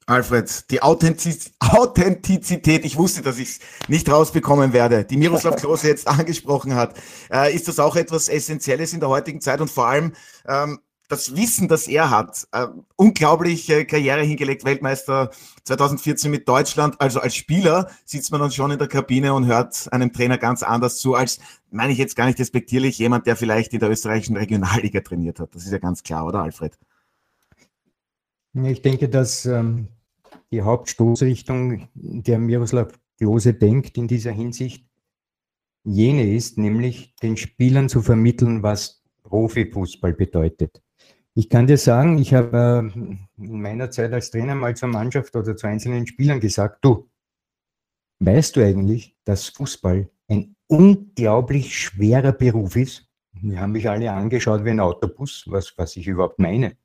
Alfred, die Authentiz Authentizität, ich wusste, dass ich es nicht rausbekommen werde, die Miroslav Klose jetzt angesprochen hat. Äh, ist das auch etwas Essentielles in der heutigen Zeit und vor allem ähm, das Wissen, das er hat, äh, unglaubliche Karriere hingelegt, Weltmeister 2014 mit Deutschland. Also als Spieler sitzt man dann schon in der Kabine und hört einem Trainer ganz anders zu, als, meine ich jetzt gar nicht respektierlich, jemand, der vielleicht in der österreichischen Regionalliga trainiert hat. Das ist ja ganz klar, oder Alfred? Ich denke, dass ähm, die Hauptstoßrichtung, der Miroslav Klose denkt in dieser Hinsicht, jene ist, nämlich den Spielern zu vermitteln, was Profifußball bedeutet. Ich kann dir sagen, ich habe äh, in meiner Zeit als Trainer mal zur Mannschaft oder zu einzelnen Spielern gesagt, du, weißt du eigentlich, dass Fußball ein unglaublich schwerer Beruf ist? Wir haben mich alle angeschaut wie ein Autobus, was, was ich überhaupt meine.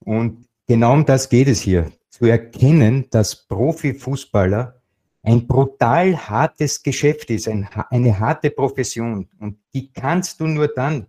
Und genau um das geht es hier zu erkennen, dass Profifußballer ein brutal hartes Geschäft ist, ein, eine harte Profession. Und die kannst du nur dann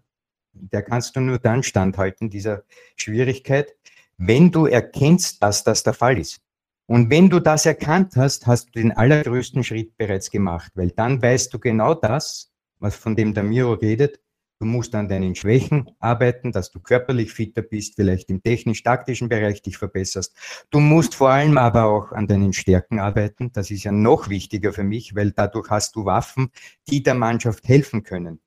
der kannst du nur dann standhalten, dieser Schwierigkeit, wenn du erkennst, dass das der Fall ist. Und wenn du das erkannt hast, hast du den allergrößten Schritt bereits gemacht, weil dann weißt du genau das, was von dem der Miro redet. Du musst an deinen Schwächen arbeiten, dass du körperlich fitter bist, vielleicht im technisch-taktischen Bereich dich verbesserst. Du musst vor allem aber auch an deinen Stärken arbeiten. Das ist ja noch wichtiger für mich, weil dadurch hast du Waffen, die der Mannschaft helfen können.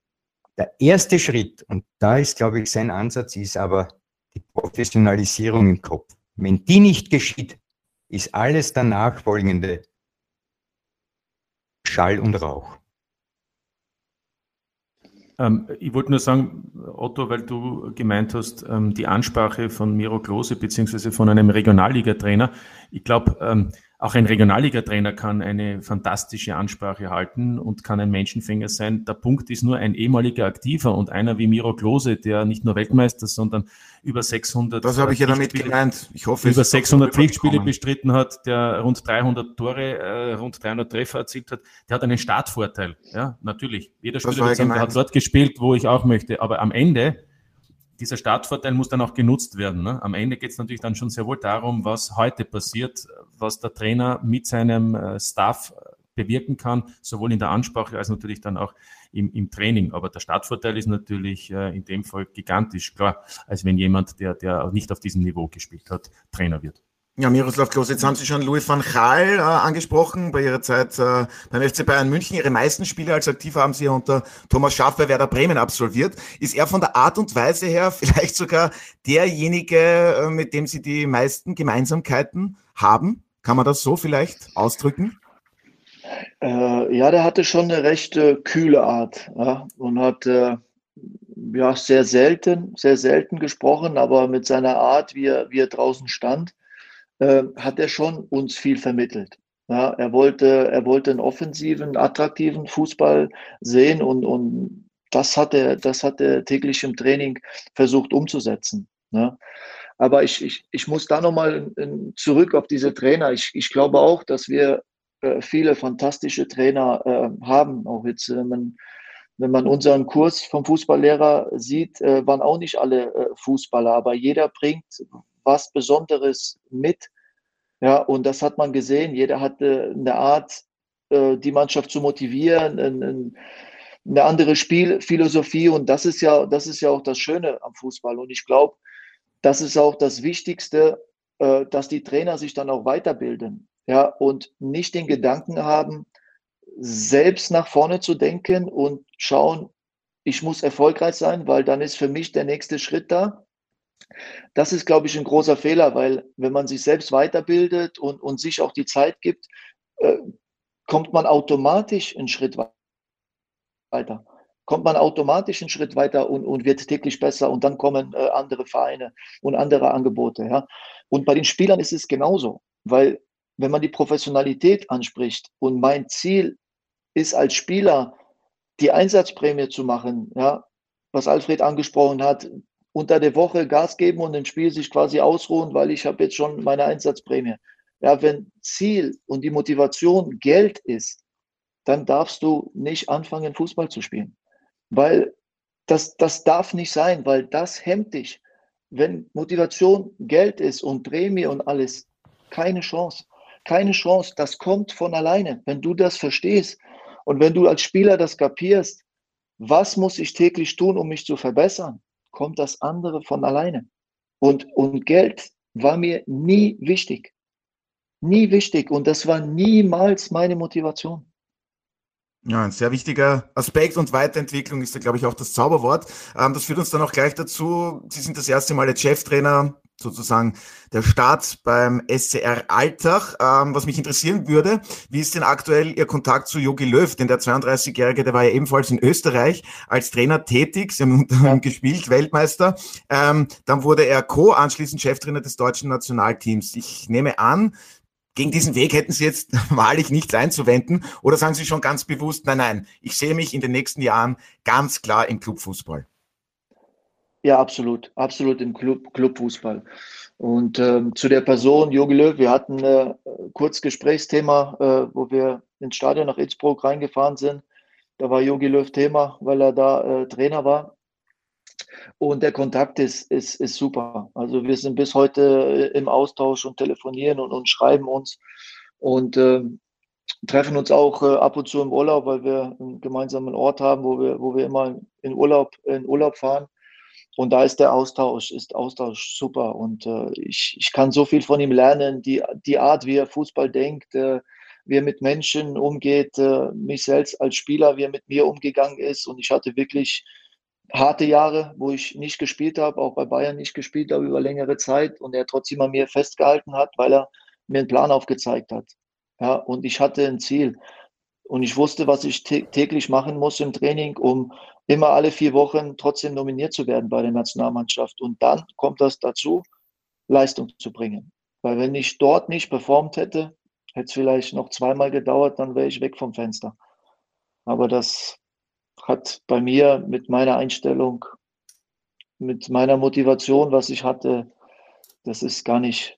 Der erste Schritt, und da ist, glaube ich, sein Ansatz, ist aber die Professionalisierung im Kopf. Wenn die nicht geschieht, ist alles danach folgende Schall und Rauch. Ähm, ich wollte nur sagen, Otto, weil du gemeint hast, ähm, die Ansprache von Miro Klose beziehungsweise von einem Regionalligatrainer. Ich glaube, ähm, auch ein Regionalliga-Trainer kann eine fantastische Ansprache halten und kann ein Menschenfänger sein. Der Punkt ist nur ein ehemaliger Aktiver und einer wie Miro Klose, der nicht nur Weltmeister, sondern über 600 Das habe ich ja damit gemeint. Ich hoffe, über 600 Pflichtspiele bestritten hat, der rund 300 Tore, äh, rund 300 Treffer erzielt hat. Der hat einen Startvorteil. Ja, natürlich. Jeder Spieler ja der hat dort gespielt, wo ich auch möchte. Aber am Ende dieser Startvorteil muss dann auch genutzt werden. Ne? Am Ende geht es natürlich dann schon sehr wohl darum, was heute passiert, was der Trainer mit seinem äh, Staff bewirken kann, sowohl in der Ansprache als natürlich dann auch im, im Training. Aber der Startvorteil ist natürlich äh, in dem Fall gigantisch, klar, als wenn jemand, der, der nicht auf diesem Niveau gespielt hat, Trainer wird. Ja, Miroslav Klose, jetzt haben Sie schon Louis van Gaal äh, angesprochen bei Ihrer Zeit äh, beim FC Bayern München. Ihre meisten Spiele als Aktiver haben Sie ja unter Thomas Schaff bei Werder Bremen absolviert. Ist er von der Art und Weise her vielleicht sogar derjenige, äh, mit dem Sie die meisten Gemeinsamkeiten haben? Kann man das so vielleicht ausdrücken? Äh, ja, der hatte schon eine recht äh, kühle Art ja, und hat äh, ja sehr selten, sehr selten gesprochen, aber mit seiner Art, wie er, wie er draußen stand, äh, hat er schon uns viel vermittelt. Ja, er wollte, er wollte einen offensiven, attraktiven Fußball sehen und, und das hat er, das hat er täglich im Training versucht umzusetzen. Ja. Aber ich, ich, ich muss da nochmal zurück auf diese Trainer. Ich, ich glaube auch, dass wir äh, viele fantastische Trainer äh, haben. Auch jetzt, wenn man, wenn man unseren Kurs vom Fußballlehrer sieht, äh, waren auch nicht alle äh, Fußballer, aber jeder bringt was Besonderes mit. Ja, und das hat man gesehen. Jeder hatte eine Art, äh, die Mannschaft zu motivieren, eine andere Spielphilosophie. Und das ist ja, das ist ja auch das Schöne am Fußball. Und ich glaube, das ist auch das Wichtigste, äh, dass die Trainer sich dann auch weiterbilden. Ja, und nicht den Gedanken haben, selbst nach vorne zu denken und schauen, ich muss erfolgreich sein, weil dann ist für mich der nächste Schritt da. Das ist, glaube ich, ein großer Fehler, weil wenn man sich selbst weiterbildet und, und sich auch die Zeit gibt, äh, kommt man automatisch einen Schritt weiter. Kommt man automatisch einen Schritt weiter und, und wird täglich besser und dann kommen äh, andere Vereine und andere Angebote. Ja? Und bei den Spielern ist es genauso, weil wenn man die Professionalität anspricht und mein Ziel ist als Spieler, die Einsatzprämie zu machen, ja, was Alfred angesprochen hat, unter der Woche Gas geben und im Spiel sich quasi ausruhen, weil ich habe jetzt schon meine Einsatzprämie. Ja, wenn Ziel und die Motivation Geld ist, dann darfst du nicht anfangen, Fußball zu spielen. Weil das, das darf nicht sein, weil das hemmt dich. Wenn Motivation Geld ist und Prämie und alles, keine Chance. Keine Chance. Das kommt von alleine. Wenn du das verstehst und wenn du als Spieler das kapierst, was muss ich täglich tun, um mich zu verbessern? kommt das andere von alleine. Und, und Geld war mir nie wichtig. Nie wichtig. Und das war niemals meine Motivation. Ja, ein sehr wichtiger Aspekt und Weiterentwicklung ist da, glaube ich, auch das Zauberwort. Ähm, das führt uns dann auch gleich dazu. Sie sind das erste Mal jetzt Cheftrainer sozusagen der Start beim SCR Alltag. Ähm, was mich interessieren würde, wie ist denn aktuell Ihr Kontakt zu Jogi Löw? Denn der 32-Jährige, der war ja ebenfalls in Österreich als Trainer tätig. Sie haben unter ihm gespielt, Weltmeister. Ähm, dann wurde er Co. anschließend Cheftrainer des deutschen Nationalteams. Ich nehme an, gegen diesen Weg hätten Sie jetzt wahrlich nichts einzuwenden. Oder sagen Sie schon ganz bewusst, nein, nein, ich sehe mich in den nächsten Jahren ganz klar im Clubfußball. Ja, absolut, absolut im Club, Clubfußball. Und ähm, zu der Person Jogi Löw, wir hatten äh, kurz Gesprächsthema, äh, wo wir ins Stadion nach Innsbruck reingefahren sind. Da war Jogi Löw Thema, weil er da äh, Trainer war. Und der Kontakt ist, ist, ist super. Also wir sind bis heute im Austausch und telefonieren und, und schreiben uns und äh, treffen uns auch äh, ab und zu im Urlaub, weil wir einen gemeinsamen Ort haben, wo wir, wo wir immer in Urlaub, in Urlaub fahren. Und da ist der Austausch, ist Austausch super. Und äh, ich, ich kann so viel von ihm lernen, die, die Art, wie er Fußball denkt, äh, wie er mit Menschen umgeht, äh, mich selbst als Spieler, wie er mit mir umgegangen ist. Und ich hatte wirklich harte Jahre, wo ich nicht gespielt habe, auch bei Bayern nicht gespielt habe über längere Zeit und er trotzdem an mir festgehalten hat, weil er mir einen Plan aufgezeigt hat. Ja, und ich hatte ein Ziel. Und ich wusste, was ich täglich machen muss im Training, um immer alle vier Wochen trotzdem nominiert zu werden bei der Nationalmannschaft. Und dann kommt das dazu, Leistung zu bringen. Weil wenn ich dort nicht performt hätte, hätte es vielleicht noch zweimal gedauert, dann wäre ich weg vom Fenster. Aber das hat bei mir mit meiner Einstellung, mit meiner Motivation, was ich hatte, das ist gar nicht,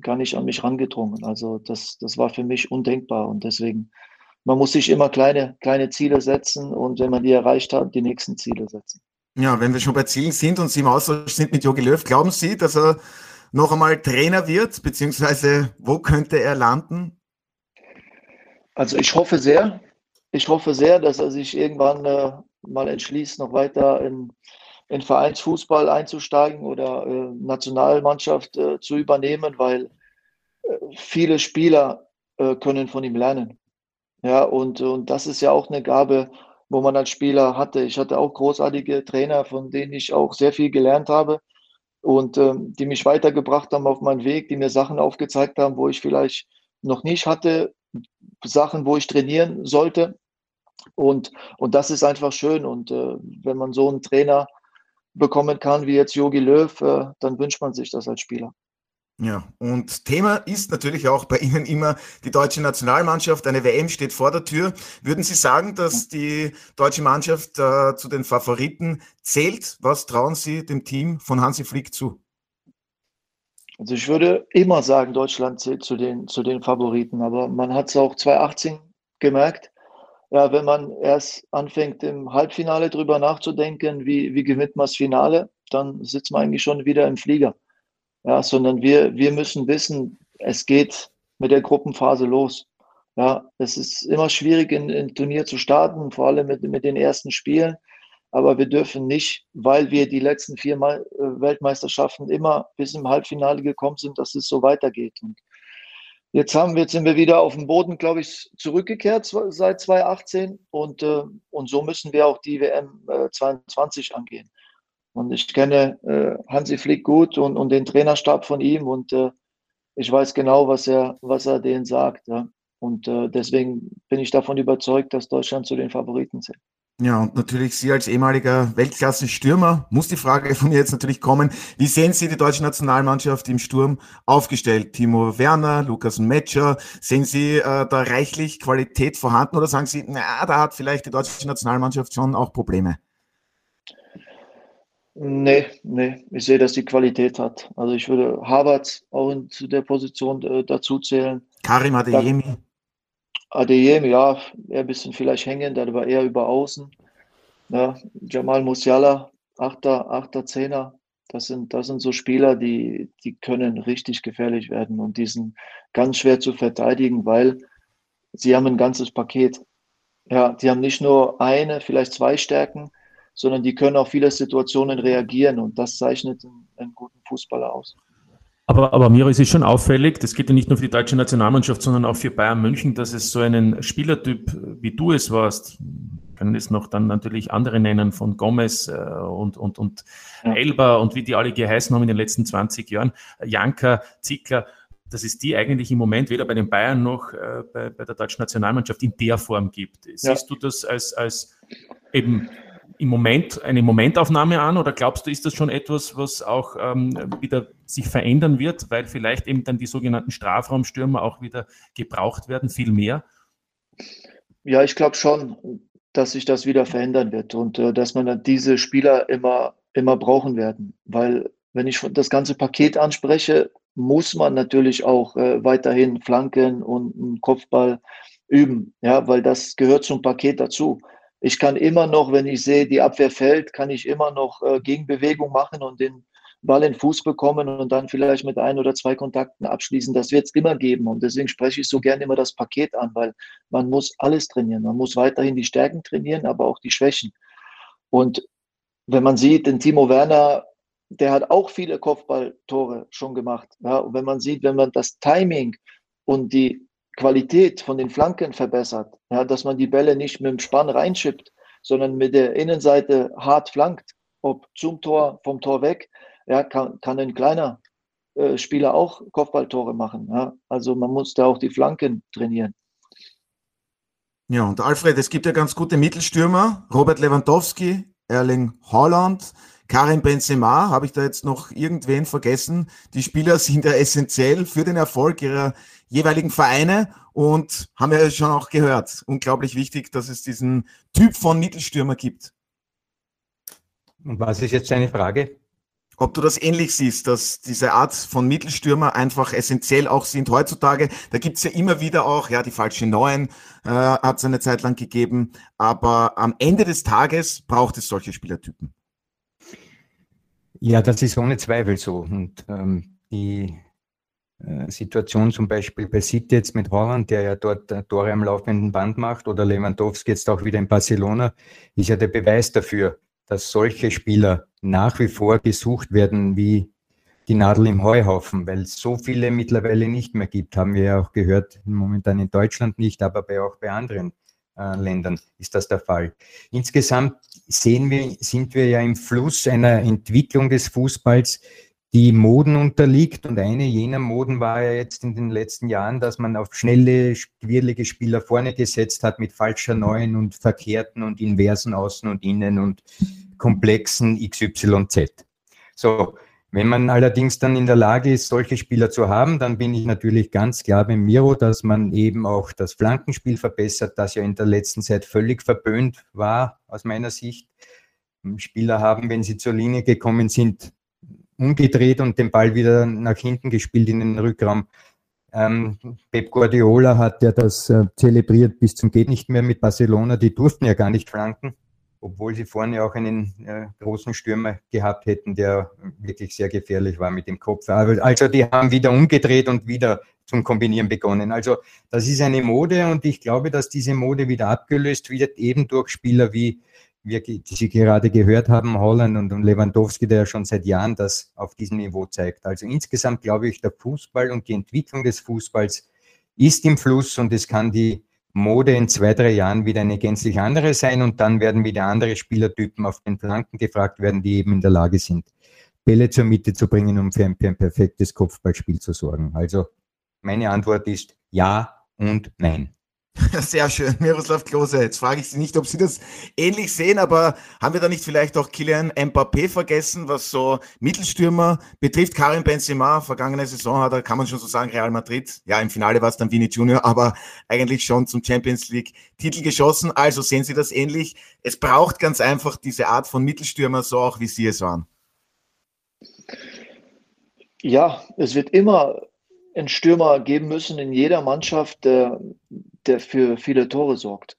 gar nicht an mich rangedrungen. Also das, das war für mich undenkbar und deswegen, man muss sich immer kleine, kleine Ziele setzen und wenn man die erreicht hat, die nächsten Ziele setzen. Ja, wenn wir schon bei Zielen sind und Sie im Austausch sind mit Jogi Löw, glauben Sie, dass er noch einmal Trainer wird, beziehungsweise wo könnte er landen? Also ich hoffe sehr, ich hoffe sehr, dass er sich irgendwann äh, mal entschließt, noch weiter in, in Vereinsfußball einzusteigen oder äh, Nationalmannschaft äh, zu übernehmen, weil äh, viele Spieler äh, können von ihm lernen. Ja, und, und das ist ja auch eine Gabe, wo man als Spieler hatte. Ich hatte auch großartige Trainer, von denen ich auch sehr viel gelernt habe und ähm, die mich weitergebracht haben auf meinen Weg, die mir Sachen aufgezeigt haben, wo ich vielleicht noch nicht hatte, Sachen, wo ich trainieren sollte. Und, und das ist einfach schön. Und äh, wenn man so einen Trainer bekommen kann wie jetzt Jogi Löw, äh, dann wünscht man sich das als Spieler. Ja, und Thema ist natürlich auch bei Ihnen immer die deutsche Nationalmannschaft. Eine WM steht vor der Tür. Würden Sie sagen, dass die deutsche Mannschaft äh, zu den Favoriten zählt? Was trauen Sie dem Team von Hansi Flick zu? Also ich würde immer sagen, Deutschland zählt zu den, zu den Favoriten, aber man hat es auch 2018 gemerkt. Ja, wenn man erst anfängt, im Halbfinale drüber nachzudenken, wie, wie gewinnt man das Finale, dann sitzt man eigentlich schon wieder im Flieger. Ja, sondern wir, wir müssen wissen, es geht mit der Gruppenphase los. Ja, es ist immer schwierig, ein, Turnier zu starten, vor allem mit, mit den ersten Spielen. Aber wir dürfen nicht, weil wir die letzten vier Mal, äh, Weltmeisterschaften immer bis im Halbfinale gekommen sind, dass es so weitergeht. Und jetzt haben wir, jetzt sind wir wieder auf den Boden, glaube ich, zurückgekehrt seit 2018 und, äh, und so müssen wir auch die WM äh, 22 angehen. Und ich kenne äh, Hansi Flick gut und, und den Trainerstab von ihm und äh, ich weiß genau, was er, was er denen sagt. Ja. Und äh, deswegen bin ich davon überzeugt, dass Deutschland zu den Favoriten zählt. Ja, und natürlich Sie als ehemaliger Weltklasse-Stürmer muss die Frage von mir jetzt natürlich kommen. Wie sehen Sie die deutsche Nationalmannschaft im Sturm aufgestellt? Timo Werner, Lukas Metscher, sehen Sie äh, da reichlich Qualität vorhanden oder sagen Sie, na, da hat vielleicht die deutsche Nationalmannschaft schon auch Probleme? Nee, nee, ich sehe, dass die Qualität hat. Also ich würde Harvard auch in, zu der Position äh, dazu zählen. Karim Adeyemi. Adeyemi, ja, eher ein bisschen vielleicht hängend, aber eher über außen. Ja, Jamal Musiala, Achter, Achter, Zehner, das sind, das sind so Spieler, die, die können richtig gefährlich werden und die sind ganz schwer zu verteidigen, weil sie haben ein ganzes Paket. Ja, die haben nicht nur eine, vielleicht zwei Stärken, sondern die können auf viele Situationen reagieren und das zeichnet einen, einen guten Fußballer aus. Aber, aber Miro, es ist schon auffällig, das geht ja nicht nur für die deutsche Nationalmannschaft, sondern auch für Bayern München, dass es so einen Spielertyp, wie du es warst, können es noch dann natürlich andere nennen, von Gomez äh, und, und, und ja. Elba und wie die alle geheißen haben in den letzten 20 Jahren, Janka, Zickler, dass es die eigentlich im Moment weder bei den Bayern noch äh, bei, bei der deutschen Nationalmannschaft in der Form gibt. Siehst ja. du das als, als eben im Moment eine Momentaufnahme an oder glaubst du, ist das schon etwas, was auch ähm, wieder sich verändern wird, weil vielleicht eben dann die sogenannten Strafraumstürmer auch wieder gebraucht werden, viel mehr? Ja, ich glaube schon, dass sich das wieder verändern wird und äh, dass man dann diese Spieler immer, immer brauchen werden. Weil wenn ich das ganze Paket anspreche, muss man natürlich auch äh, weiterhin Flanken und Kopfball üben, ja, weil das gehört zum Paket dazu. Ich kann immer noch, wenn ich sehe, die Abwehr fällt, kann ich immer noch äh, Gegenbewegung machen und den Ball in Fuß bekommen und dann vielleicht mit ein oder zwei Kontakten abschließen. Das wird es immer geben. Und deswegen spreche ich so gerne immer das Paket an, weil man muss alles trainieren. Man muss weiterhin die Stärken trainieren, aber auch die Schwächen. Und wenn man sieht, den Timo Werner, der hat auch viele Kopfballtore schon gemacht. Ja, und wenn man sieht, wenn man das Timing und die Qualität von den Flanken verbessert, ja, dass man die Bälle nicht mit dem Spann reinschippt, sondern mit der Innenseite hart flankt, ob zum Tor, vom Tor weg, ja, kann, kann ein kleiner äh, Spieler auch Kopfballtore machen. Ja. Also man muss da auch die Flanken trainieren. Ja, und Alfred, es gibt ja ganz gute Mittelstürmer. Robert Lewandowski, Erling Haaland, Karim Benzema, habe ich da jetzt noch irgendwen vergessen? Die Spieler sind ja essentiell für den Erfolg ihrer jeweiligen Vereine und haben ja schon auch gehört. Unglaublich wichtig, dass es diesen Typ von Mittelstürmer gibt. Und was ist jetzt deine Frage? ob du das ähnlich siehst, dass diese Art von Mittelstürmer einfach essentiell auch sind heutzutage. Da gibt's ja immer wieder auch, ja, die falschen Neuen äh, hat es eine Zeit lang gegeben, aber am Ende des Tages braucht es solche Spielertypen. Ja, das ist ohne Zweifel so. Und ähm, die äh, Situation zum Beispiel bei City jetzt mit Holland, der ja dort äh, Tore am laufenden Band macht, oder Lewandowski jetzt auch wieder in Barcelona, ist ja der Beweis dafür, dass solche Spieler nach wie vor gesucht werden wie die Nadel im Heuhaufen, weil es so viele mittlerweile nicht mehr gibt, haben wir ja auch gehört, momentan in Deutschland nicht, aber bei, auch bei anderen Ländern ist das der Fall. Insgesamt sehen wir, sind wir ja im Fluss einer Entwicklung des Fußballs, die Moden unterliegt. Und eine jener Moden war ja jetzt in den letzten Jahren, dass man auf schnelle, quirlige Spieler vorne gesetzt hat mit falscher Neuen und verkehrten und inversen Außen und Innen und komplexen XYZ. So, wenn man allerdings dann in der Lage ist, solche Spieler zu haben, dann bin ich natürlich ganz klar beim Miro, dass man eben auch das Flankenspiel verbessert, das ja in der letzten Zeit völlig verböhnt war, aus meiner Sicht. Spieler haben, wenn sie zur Linie gekommen sind, umgedreht und den Ball wieder nach hinten gespielt in den Rückraum. Ähm, Pep Guardiola hat ja das äh, zelebriert bis zum geht nicht mehr mit Barcelona. Die durften ja gar nicht flanken obwohl sie vorne auch einen äh, großen Stürmer gehabt hätten, der wirklich sehr gefährlich war mit dem Kopf. Also die haben wieder umgedreht und wieder zum Kombinieren begonnen. Also das ist eine Mode und ich glaube, dass diese Mode wieder abgelöst wird, eben durch Spieler wie wir, die Sie gerade gehört haben, Holland und Lewandowski, der ja schon seit Jahren das auf diesem Niveau zeigt. Also insgesamt glaube ich, der Fußball und die Entwicklung des Fußballs ist im Fluss und es kann die Mode in zwei, drei Jahren wieder eine gänzlich andere sein und dann werden wieder andere Spielertypen auf den Flanken gefragt werden, die eben in der Lage sind, Bälle zur Mitte zu bringen, um für ein, für ein perfektes Kopfballspiel zu sorgen. Also meine Antwort ist ja und nein. Sehr schön, Miroslav Klose. Jetzt frage ich Sie nicht, ob Sie das ähnlich sehen, aber haben wir da nicht vielleicht auch Kylian Mbappé vergessen, was so Mittelstürmer betrifft? Karim Benzema, vergangene Saison hat er, kann man schon so sagen, Real Madrid. Ja, im Finale war es dann Vini Junior, aber eigentlich schon zum Champions League Titel geschossen. Also sehen Sie das ähnlich? Es braucht ganz einfach diese Art von Mittelstürmer, so auch wie Sie es waren. Ja, es wird immer einen Stürmer geben müssen in jeder Mannschaft, der, der für viele Tore sorgt.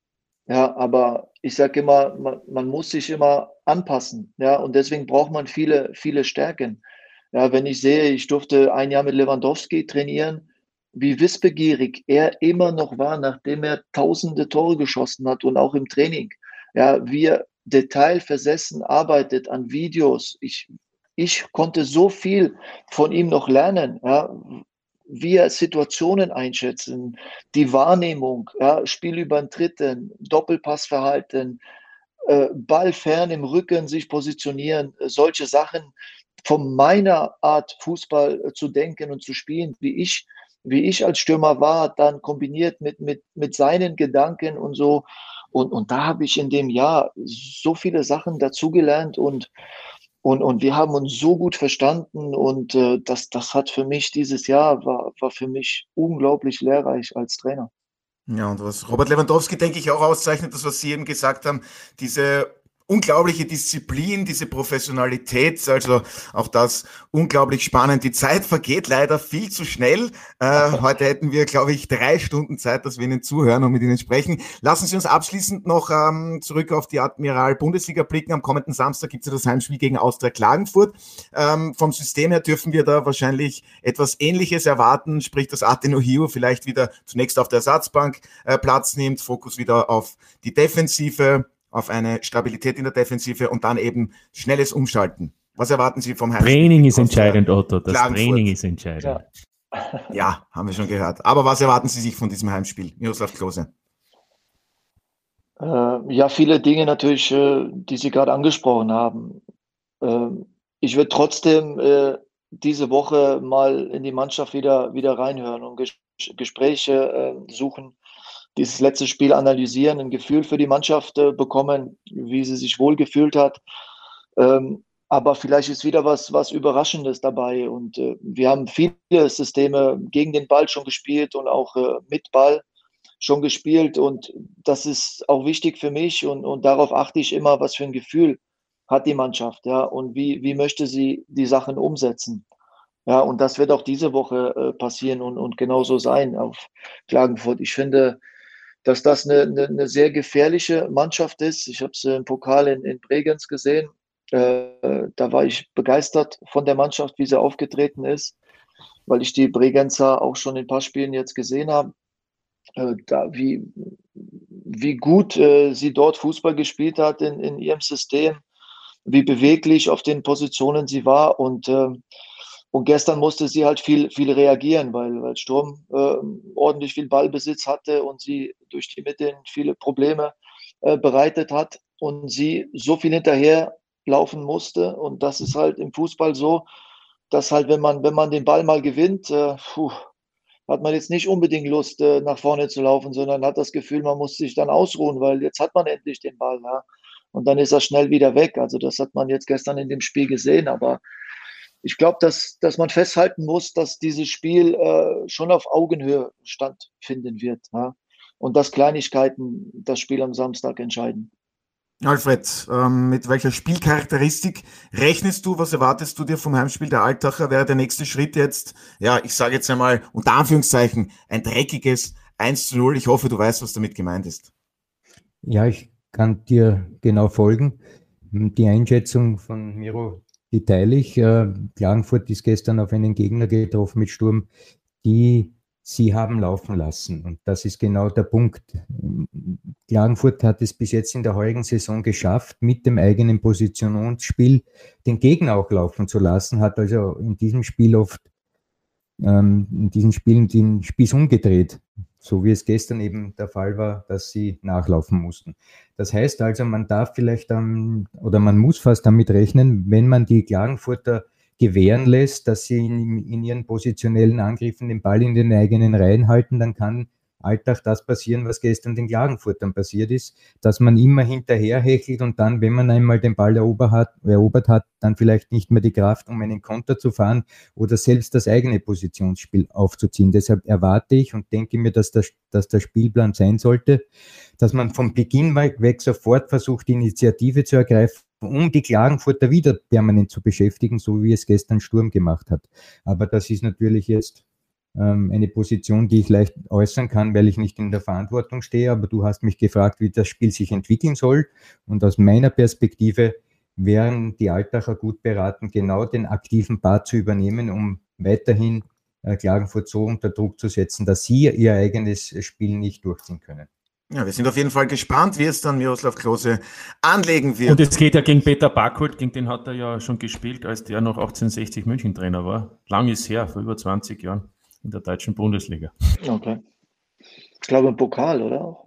Ja, aber ich sage immer, man, man, muss sich immer anpassen. Ja, und deswegen braucht man viele, viele Stärken. Ja, wenn ich sehe, ich durfte ein Jahr mit Lewandowski trainieren, wie wissbegierig er immer noch war, nachdem er tausende Tore geschossen hat und auch im Training. Ja, wie er detailversessen arbeitet an Videos. Ich, ich konnte so viel von ihm noch lernen. Ja, wir Situationen einschätzen, die Wahrnehmung, ja, Spiel über den Dritten, Doppelpassverhalten, äh, Ball fern im Rücken sich positionieren, äh, solche Sachen von meiner Art Fußball äh, zu denken und zu spielen, wie ich, wie ich als Stürmer war, dann kombiniert mit, mit, mit seinen Gedanken und so. Und, und da habe ich in dem Jahr so viele Sachen dazugelernt und und, und wir haben uns so gut verstanden und äh, das, das hat für mich dieses Jahr war, war für mich unglaublich lehrreich als Trainer. Ja, und was Robert Lewandowski, denke ich, auch auszeichnet, das, was Sie eben gesagt haben, diese unglaubliche Disziplin, diese Professionalität, also auch das unglaublich spannend. Die Zeit vergeht leider viel zu schnell. Äh, heute hätten wir, glaube ich, drei Stunden Zeit, dass wir Ihnen zuhören und mit Ihnen sprechen. Lassen Sie uns abschließend noch ähm, zurück auf die Admiral-Bundesliga blicken. Am kommenden Samstag gibt es ja das Heimspiel gegen Austria Klagenfurt. Ähm, vom System her dürfen wir da wahrscheinlich etwas Ähnliches erwarten, sprich, dass Ateno Hio vielleicht wieder zunächst auf der Ersatzbank äh, Platz nimmt, Fokus wieder auf die Defensive auf eine Stabilität in der Defensive und dann eben schnelles Umschalten. Was erwarten Sie vom Heimspiel? Training ist entscheidend, Otto. Das Klagenfurt. Training ist entscheidend. Ja. ja. haben wir schon gehört. Aber was erwarten Sie sich von diesem Heimspiel, Miroslav Klose? Äh, ja, viele Dinge natürlich, äh, die Sie gerade angesprochen haben. Äh, ich würde trotzdem äh, diese Woche mal in die Mannschaft wieder, wieder reinhören und Ges Gespräche äh, suchen dieses letzte Spiel analysieren, ein Gefühl für die Mannschaft äh, bekommen, wie sie sich wohlgefühlt hat. Ähm, aber vielleicht ist wieder was, was Überraschendes dabei. Und äh, wir haben viele Systeme gegen den Ball schon gespielt und auch äh, mit Ball schon gespielt. Und das ist auch wichtig für mich. Und, und darauf achte ich immer, was für ein Gefühl hat die Mannschaft, ja, und wie, wie möchte sie die Sachen umsetzen. Ja, und das wird auch diese Woche äh, passieren und, und genauso sein auf Klagenfurt. Ich finde, dass das eine, eine, eine sehr gefährliche Mannschaft ist. Ich habe es im Pokal in, in Bregenz gesehen. Äh, da war ich begeistert von der Mannschaft, wie sie aufgetreten ist, weil ich die Bregenzer auch schon in ein paar Spielen jetzt gesehen habe. Äh, da, wie, wie gut äh, sie dort Fußball gespielt hat in, in ihrem System, wie beweglich auf den Positionen sie war und ähm, und gestern musste sie halt viel, viel reagieren, weil, weil Sturm äh, ordentlich viel Ballbesitz hatte und sie durch die Mitte viele Probleme äh, bereitet hat und sie so viel hinterher laufen musste. Und das ist halt im Fußball so, dass halt, wenn man, wenn man den Ball mal gewinnt, äh, puh, hat man jetzt nicht unbedingt Lust, äh, nach vorne zu laufen, sondern hat das Gefühl, man muss sich dann ausruhen, weil jetzt hat man endlich den Ball. Ja? Und dann ist er schnell wieder weg. Also das hat man jetzt gestern in dem Spiel gesehen, aber ich glaube, dass, dass man festhalten muss, dass dieses Spiel äh, schon auf Augenhöhe stattfinden wird. Ja? Und dass Kleinigkeiten das Spiel am Samstag entscheiden. Alfred, ähm, mit welcher Spielcharakteristik rechnest du? Was erwartest du dir vom Heimspiel der Altacher? Wäre der nächste Schritt jetzt, ja, ich sage jetzt einmal unter Anführungszeichen, ein dreckiges 1 zu 0. Ich hoffe, du weißt, was damit gemeint ist. Ja, ich kann dir genau folgen. Die Einschätzung von Miro die teile ich. Äh, Klagenfurt ist gestern auf einen Gegner getroffen mit Sturm, die sie haben laufen lassen. Und das ist genau der Punkt. Klagenfurt hat es bis jetzt in der heurigen Saison geschafft, mit dem eigenen Positionsspiel den Gegner auch laufen zu lassen, hat also in diesem Spiel oft ähm, in diesen Spielen den Spieß umgedreht, so wie es gestern eben der Fall war, dass sie nachlaufen mussten. Das heißt also, man darf vielleicht dann oder man muss fast damit rechnen, wenn man die Klagenfurter gewähren lässt, dass sie in, in ihren positionellen Angriffen den Ball in den eigenen Reihen halten, dann kann Alltag das passieren, was gestern den Klagenfurtern passiert ist, dass man immer hinterherhechelt und dann, wenn man einmal den Ball erobert hat, erobert hat, dann vielleicht nicht mehr die Kraft, um einen Konter zu fahren oder selbst das eigene Positionsspiel aufzuziehen. Deshalb erwarte ich und denke mir, dass, das, dass der Spielplan sein sollte, dass man vom Beginn weg sofort versucht, die Initiative zu ergreifen, um die Klagenfurter wieder permanent zu beschäftigen, so wie es gestern Sturm gemacht hat. Aber das ist natürlich jetzt ähm, eine Position, die ich leicht äußern kann, weil ich nicht in der Verantwortung stehe. Aber du hast mich gefragt, wie das Spiel sich entwickeln soll. Und aus meiner Perspektive wären die Altacher gut beraten, genau den aktiven Part zu übernehmen, um weiterhin äh, Klagenfurt so unter Druck zu setzen, dass sie ihr eigenes Spiel nicht durchziehen können. Ja, wir sind auf jeden Fall gespannt, wie es dann Miroslav Klose anlegen wird. Und es geht ja gegen Peter Barkholt, gegen den hat er ja schon gespielt, als der noch 1860 München Trainer war. Lang ist her, vor über 20 Jahren in der deutschen Bundesliga. Okay. Ich glaube im Pokal, oder?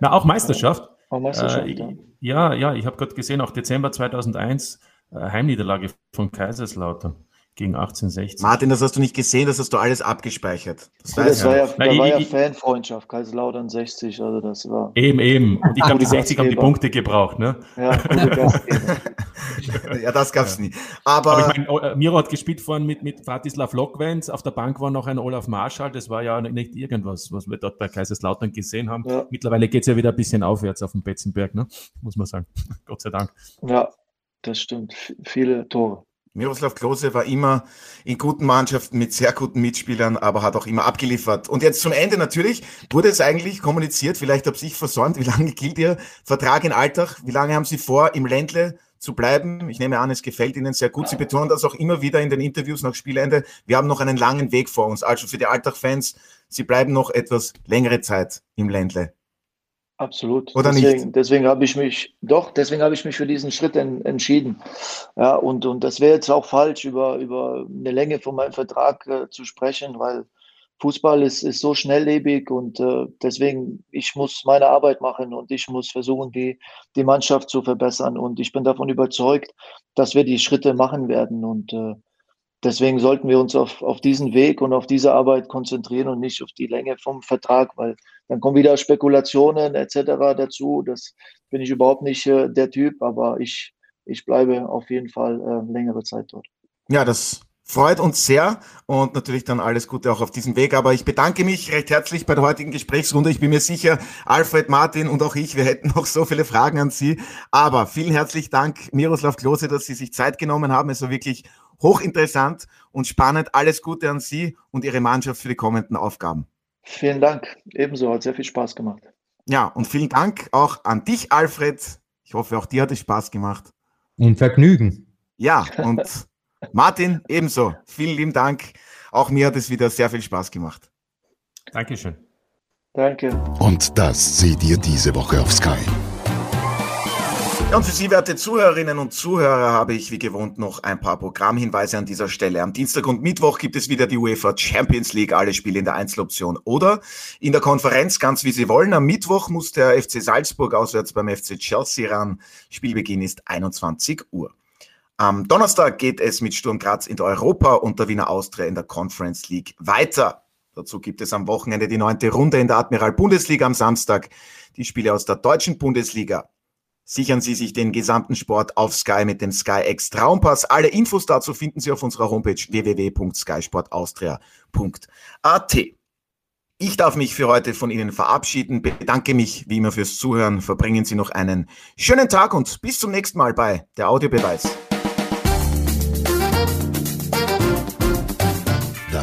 Na, auch Meisterschaft. Auch Meisterschaft, äh, ja. Ja, ich habe gerade gesehen, auch Dezember 2001, äh, Heimniederlage von Kaiserslautern gegen 1860. Martin, das hast du nicht gesehen, das hast du alles abgespeichert. Das, das ja. war ja, da war ja Fanfreundschaft, Kaiserslautern 60, also das war. Eben, eben. Und ich glaube, die 60 haben die Punkte gebraucht, ne? Ja, gute Gastgeber. ja, das gab's ja. nie. Aber, Aber ich meine, oh, äh, Miro hat gespielt vorhin mit, mit Fratislav Lokwenz. Auf der Bank war noch ein Olaf Marschall. Das war ja nicht irgendwas, was wir dort bei Kaiserslautern gesehen haben. Ja. Mittlerweile geht's ja wieder ein bisschen aufwärts auf dem Betzenberg, ne? muss man sagen. Gott sei Dank. Ja, das stimmt. Viele Tore. Miroslav Klose war immer in guten Mannschaften mit sehr guten Mitspielern, aber hat auch immer abgeliefert. Und jetzt zum Ende natürlich wurde es eigentlich kommuniziert, vielleicht habe ich versäumt, wie lange gilt Ihr Vertrag in Alltag? Wie lange haben Sie vor, im Ländle zu bleiben? Ich nehme an, es gefällt Ihnen sehr gut. Sie betonen das auch immer wieder in den Interviews nach Spielende. Wir haben noch einen langen Weg vor uns. Also für die Alltag-Fans, Sie bleiben noch etwas längere Zeit im Ländle. Absolut. Oder deswegen, nicht? Deswegen habe ich mich, doch, deswegen habe ich mich für diesen Schritt en, entschieden. Ja, und, und das wäre jetzt auch falsch, über, über eine Länge von meinem Vertrag äh, zu sprechen, weil Fußball ist, ist so schnelllebig und äh, deswegen, ich muss meine Arbeit machen und ich muss versuchen, die, die Mannschaft zu verbessern. Und ich bin davon überzeugt, dass wir die Schritte machen werden. Und äh, deswegen sollten wir uns auf, auf diesen Weg und auf diese Arbeit konzentrieren und nicht auf die Länge vom Vertrag, weil dann kommen wieder Spekulationen etc. dazu. Das bin ich überhaupt nicht äh, der Typ, aber ich, ich bleibe auf jeden Fall äh, längere Zeit dort. Ja, das freut uns sehr und natürlich dann alles Gute auch auf diesem Weg. Aber ich bedanke mich recht herzlich bei der heutigen Gesprächsrunde. Ich bin mir sicher, Alfred, Martin und auch ich, wir hätten noch so viele Fragen an Sie. Aber vielen herzlichen Dank, Miroslav Klose, dass Sie sich Zeit genommen haben. Es war wirklich hochinteressant und spannend. Alles Gute an Sie und Ihre Mannschaft für die kommenden Aufgaben. Vielen Dank. Ebenso, hat sehr viel Spaß gemacht. Ja, und vielen Dank auch an dich, Alfred. Ich hoffe, auch dir hat es Spaß gemacht. Und Vergnügen. Ja, und Martin ebenso. Vielen lieben Dank. Auch mir hat es wieder sehr viel Spaß gemacht. Dankeschön. Danke. Und das seht ihr diese Woche auf Sky. Und für Sie, werte Zuhörerinnen und Zuhörer, habe ich wie gewohnt noch ein paar Programmhinweise an dieser Stelle. Am Dienstag und Mittwoch gibt es wieder die UEFA Champions League, alle Spiele in der Einzeloption oder in der Konferenz, ganz wie Sie wollen. Am Mittwoch muss der FC Salzburg auswärts beim FC Chelsea ran. Spielbeginn ist 21 Uhr. Am Donnerstag geht es mit Sturm Graz in der Europa und der Wiener Austria in der Conference League weiter. Dazu gibt es am Wochenende die neunte Runde in der Admiral Bundesliga am Samstag, die Spiele aus der deutschen Bundesliga Sichern Sie sich den gesamten Sport auf Sky mit dem Sky X Traumpass. Alle Infos dazu finden Sie auf unserer Homepage www.skysportaustria.at. Ich darf mich für heute von Ihnen verabschieden, bedanke mich wie immer fürs Zuhören, verbringen Sie noch einen schönen Tag und bis zum nächsten Mal bei der Audiobeweis.